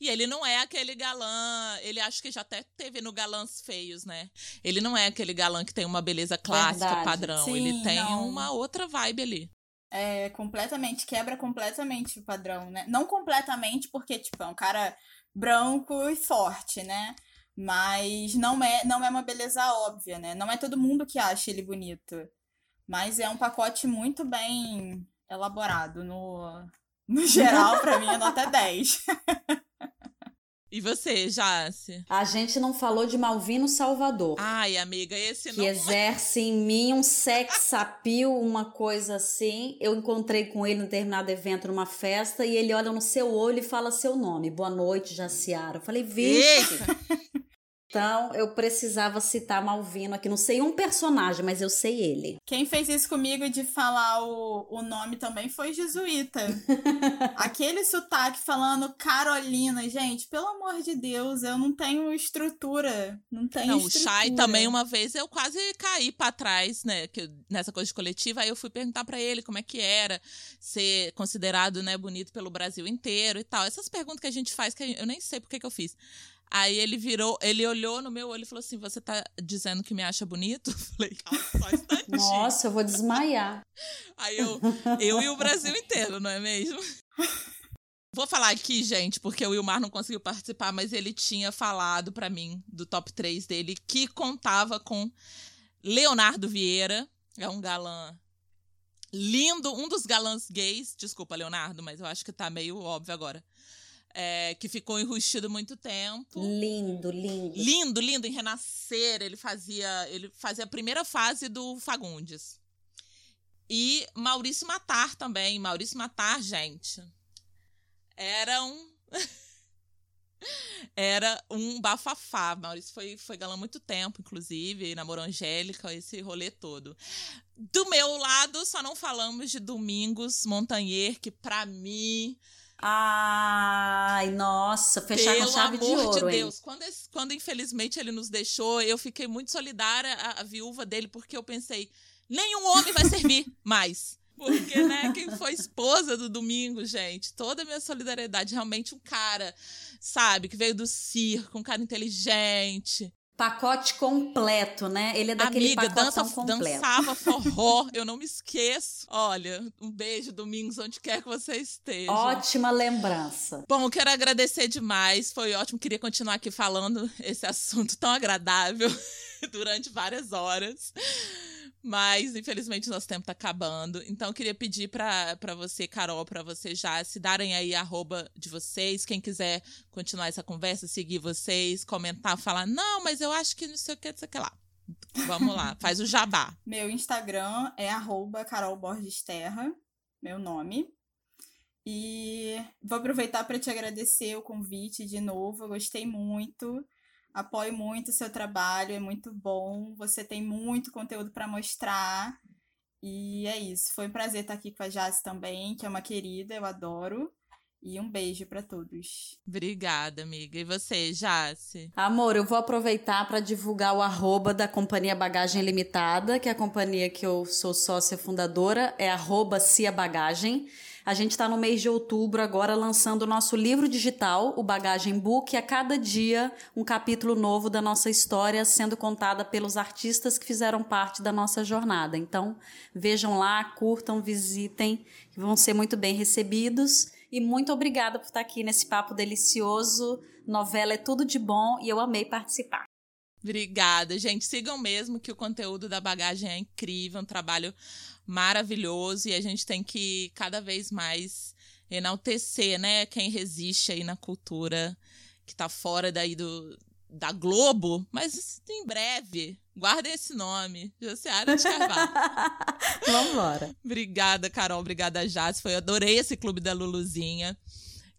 E ele não é aquele galã. Ele acho que já até teve no Galãs Feios, né? Ele não é aquele galã que tem uma beleza clássica, Verdade. padrão. Sim, ele tem não. uma outra vibe ali. É, completamente, quebra completamente o padrão, né? Não completamente, porque, tipo, é um cara branco e forte, né? Mas não é, não é uma beleza óbvia, né? Não é todo mundo que acha ele bonito. Mas é um pacote muito bem elaborado. No, no geral, pra mim, é nota 10. E você, Jace? A gente não falou de Malvino Salvador. Ai, amiga, esse que não. exerce em mim um sex appeal, uma coisa assim. Eu encontrei com ele em determinado evento numa festa e ele olha no seu olho e fala seu nome. Boa noite, Jaciara. Eu falei, vixe. Então, eu precisava citar Malvino aqui. Não sei um personagem, mas eu sei ele. Quem fez isso comigo de falar o, o nome também foi Jesuíta. Aquele sotaque falando Carolina, gente, pelo amor de Deus, eu não tenho estrutura. Não tenho Não, o estrutura. Shai também, uma vez, eu quase caí pra trás, né? Que, nessa coisa de coletiva. Aí eu fui perguntar pra ele como é que era ser considerado, né, bonito pelo Brasil inteiro e tal. Essas perguntas que a gente faz, que eu nem sei por que eu fiz. Aí ele virou, ele olhou no meu olho e falou assim: Você tá dizendo que me acha bonito? Eu falei, calma, só instantinho. Nossa, eu vou desmaiar. Aí eu, eu e o Brasil inteiro, não é mesmo? Vou falar aqui, gente, porque o Wilmar não conseguiu participar, mas ele tinha falado pra mim do top 3 dele que contava com Leonardo Vieira, é um galã lindo, um dos galãs gays, desculpa, Leonardo, mas eu acho que tá meio óbvio agora. É, que ficou enrustido muito tempo. Lindo, lindo. Lindo, lindo, em Renascer, ele fazia, ele fazia a primeira fase do Fagundes. E Maurício Matar também. Maurício Matar, gente. Era um. Era um bafafá. Maurício foi, foi galã há muito tempo, inclusive, namorou Angélica, esse rolê todo. Do meu lado, só não falamos de Domingos Montanher, que pra mim. Ai, nossa, fechar Pelo com chave de amor ouro, de hein? Deus, quando, quando infelizmente ele nos deixou, eu fiquei muito solidária à, à viúva dele, porque eu pensei, nenhum homem vai servir mais. Porque, né, quem foi esposa do domingo, gente, toda a minha solidariedade, realmente um cara, sabe, que veio do circo, um cara inteligente. Pacote completo, né? Ele é daquele Amiga, dança, completo. dançava forró, eu não me esqueço. Olha, um beijo, Domingos, onde quer que você esteja. Ótima lembrança. Bom, quero agradecer demais. Foi ótimo. Queria continuar aqui falando esse assunto tão agradável durante várias horas. Mas, infelizmente, nosso tempo tá acabando. Então, eu queria pedir pra você, Carol, pra você já se darem aí a arroba de vocês. Quem quiser continuar essa conversa, seguir vocês, comentar, falar, não, mas eu acho que não sei o que, não sei o que lá. Vamos lá, faz o jabá. Meu Instagram é arroba Carol Borges Terra, meu nome. E vou aproveitar para te agradecer o convite de novo. Eu gostei muito. Apoio muito o seu trabalho, é muito bom. Você tem muito conteúdo para mostrar. E é isso. Foi um prazer estar aqui com a Jazz também, que é uma querida, eu adoro. E um beijo para todos. Obrigada, amiga. E você, Jace? Amor, eu vou aproveitar para divulgar o arroba da Companhia Bagagem Limitada, que é a companhia que eu sou sócia fundadora, é arroba Cia Bagagem. A gente está no mês de outubro agora lançando o nosso livro digital, o Bagagem Book, e a cada dia um capítulo novo da nossa história sendo contada pelos artistas que fizeram parte da nossa jornada. Então, vejam lá, curtam, visitem, vão ser muito bem recebidos. E muito obrigada por estar aqui nesse papo delicioso. Novela é tudo de bom e eu amei participar. Obrigada, gente. Sigam mesmo que o conteúdo da bagagem é incrível, um trabalho maravilhoso e a gente tem que cada vez mais enaltecer, né, quem resiste aí na cultura que tá fora daí do da Globo, mas em breve, guardem esse nome, Josiara de Carvalho. Vamos embora. Obrigada, Carol. Obrigada, Jazz. Foi, eu adorei esse clube da Luluzinha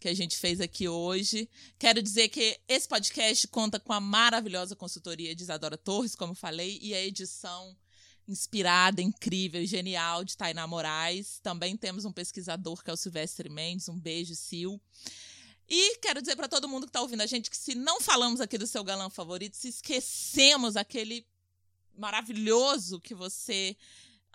que a gente fez aqui hoje. Quero dizer que esse podcast conta com a maravilhosa consultoria de Isadora Torres, como falei, e a edição inspirada, incrível genial de Tainá Moraes. Também temos um pesquisador que é o Silvestre Mendes. Um beijo, Sil. E quero dizer para todo mundo que está ouvindo a gente que se não falamos aqui do seu galã favorito, se esquecemos aquele maravilhoso que você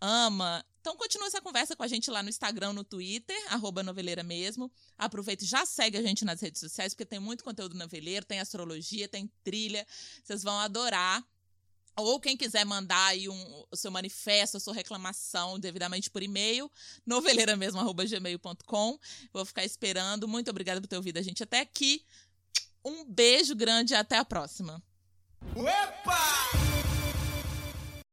ama. Então continua essa conversa com a gente lá no Instagram, no Twitter, arroba noveleira mesmo. Aproveita e já segue a gente nas redes sociais, porque tem muito conteúdo noveleiro, tem astrologia, tem trilha. Vocês vão adorar. Ou quem quiser mandar aí um, o seu manifesto, a sua reclamação devidamente por e-mail, noveleiramesmo.gmail.com. Vou ficar esperando. Muito obrigada por ter ouvido a gente até aqui. Um beijo grande e até a próxima. Opa!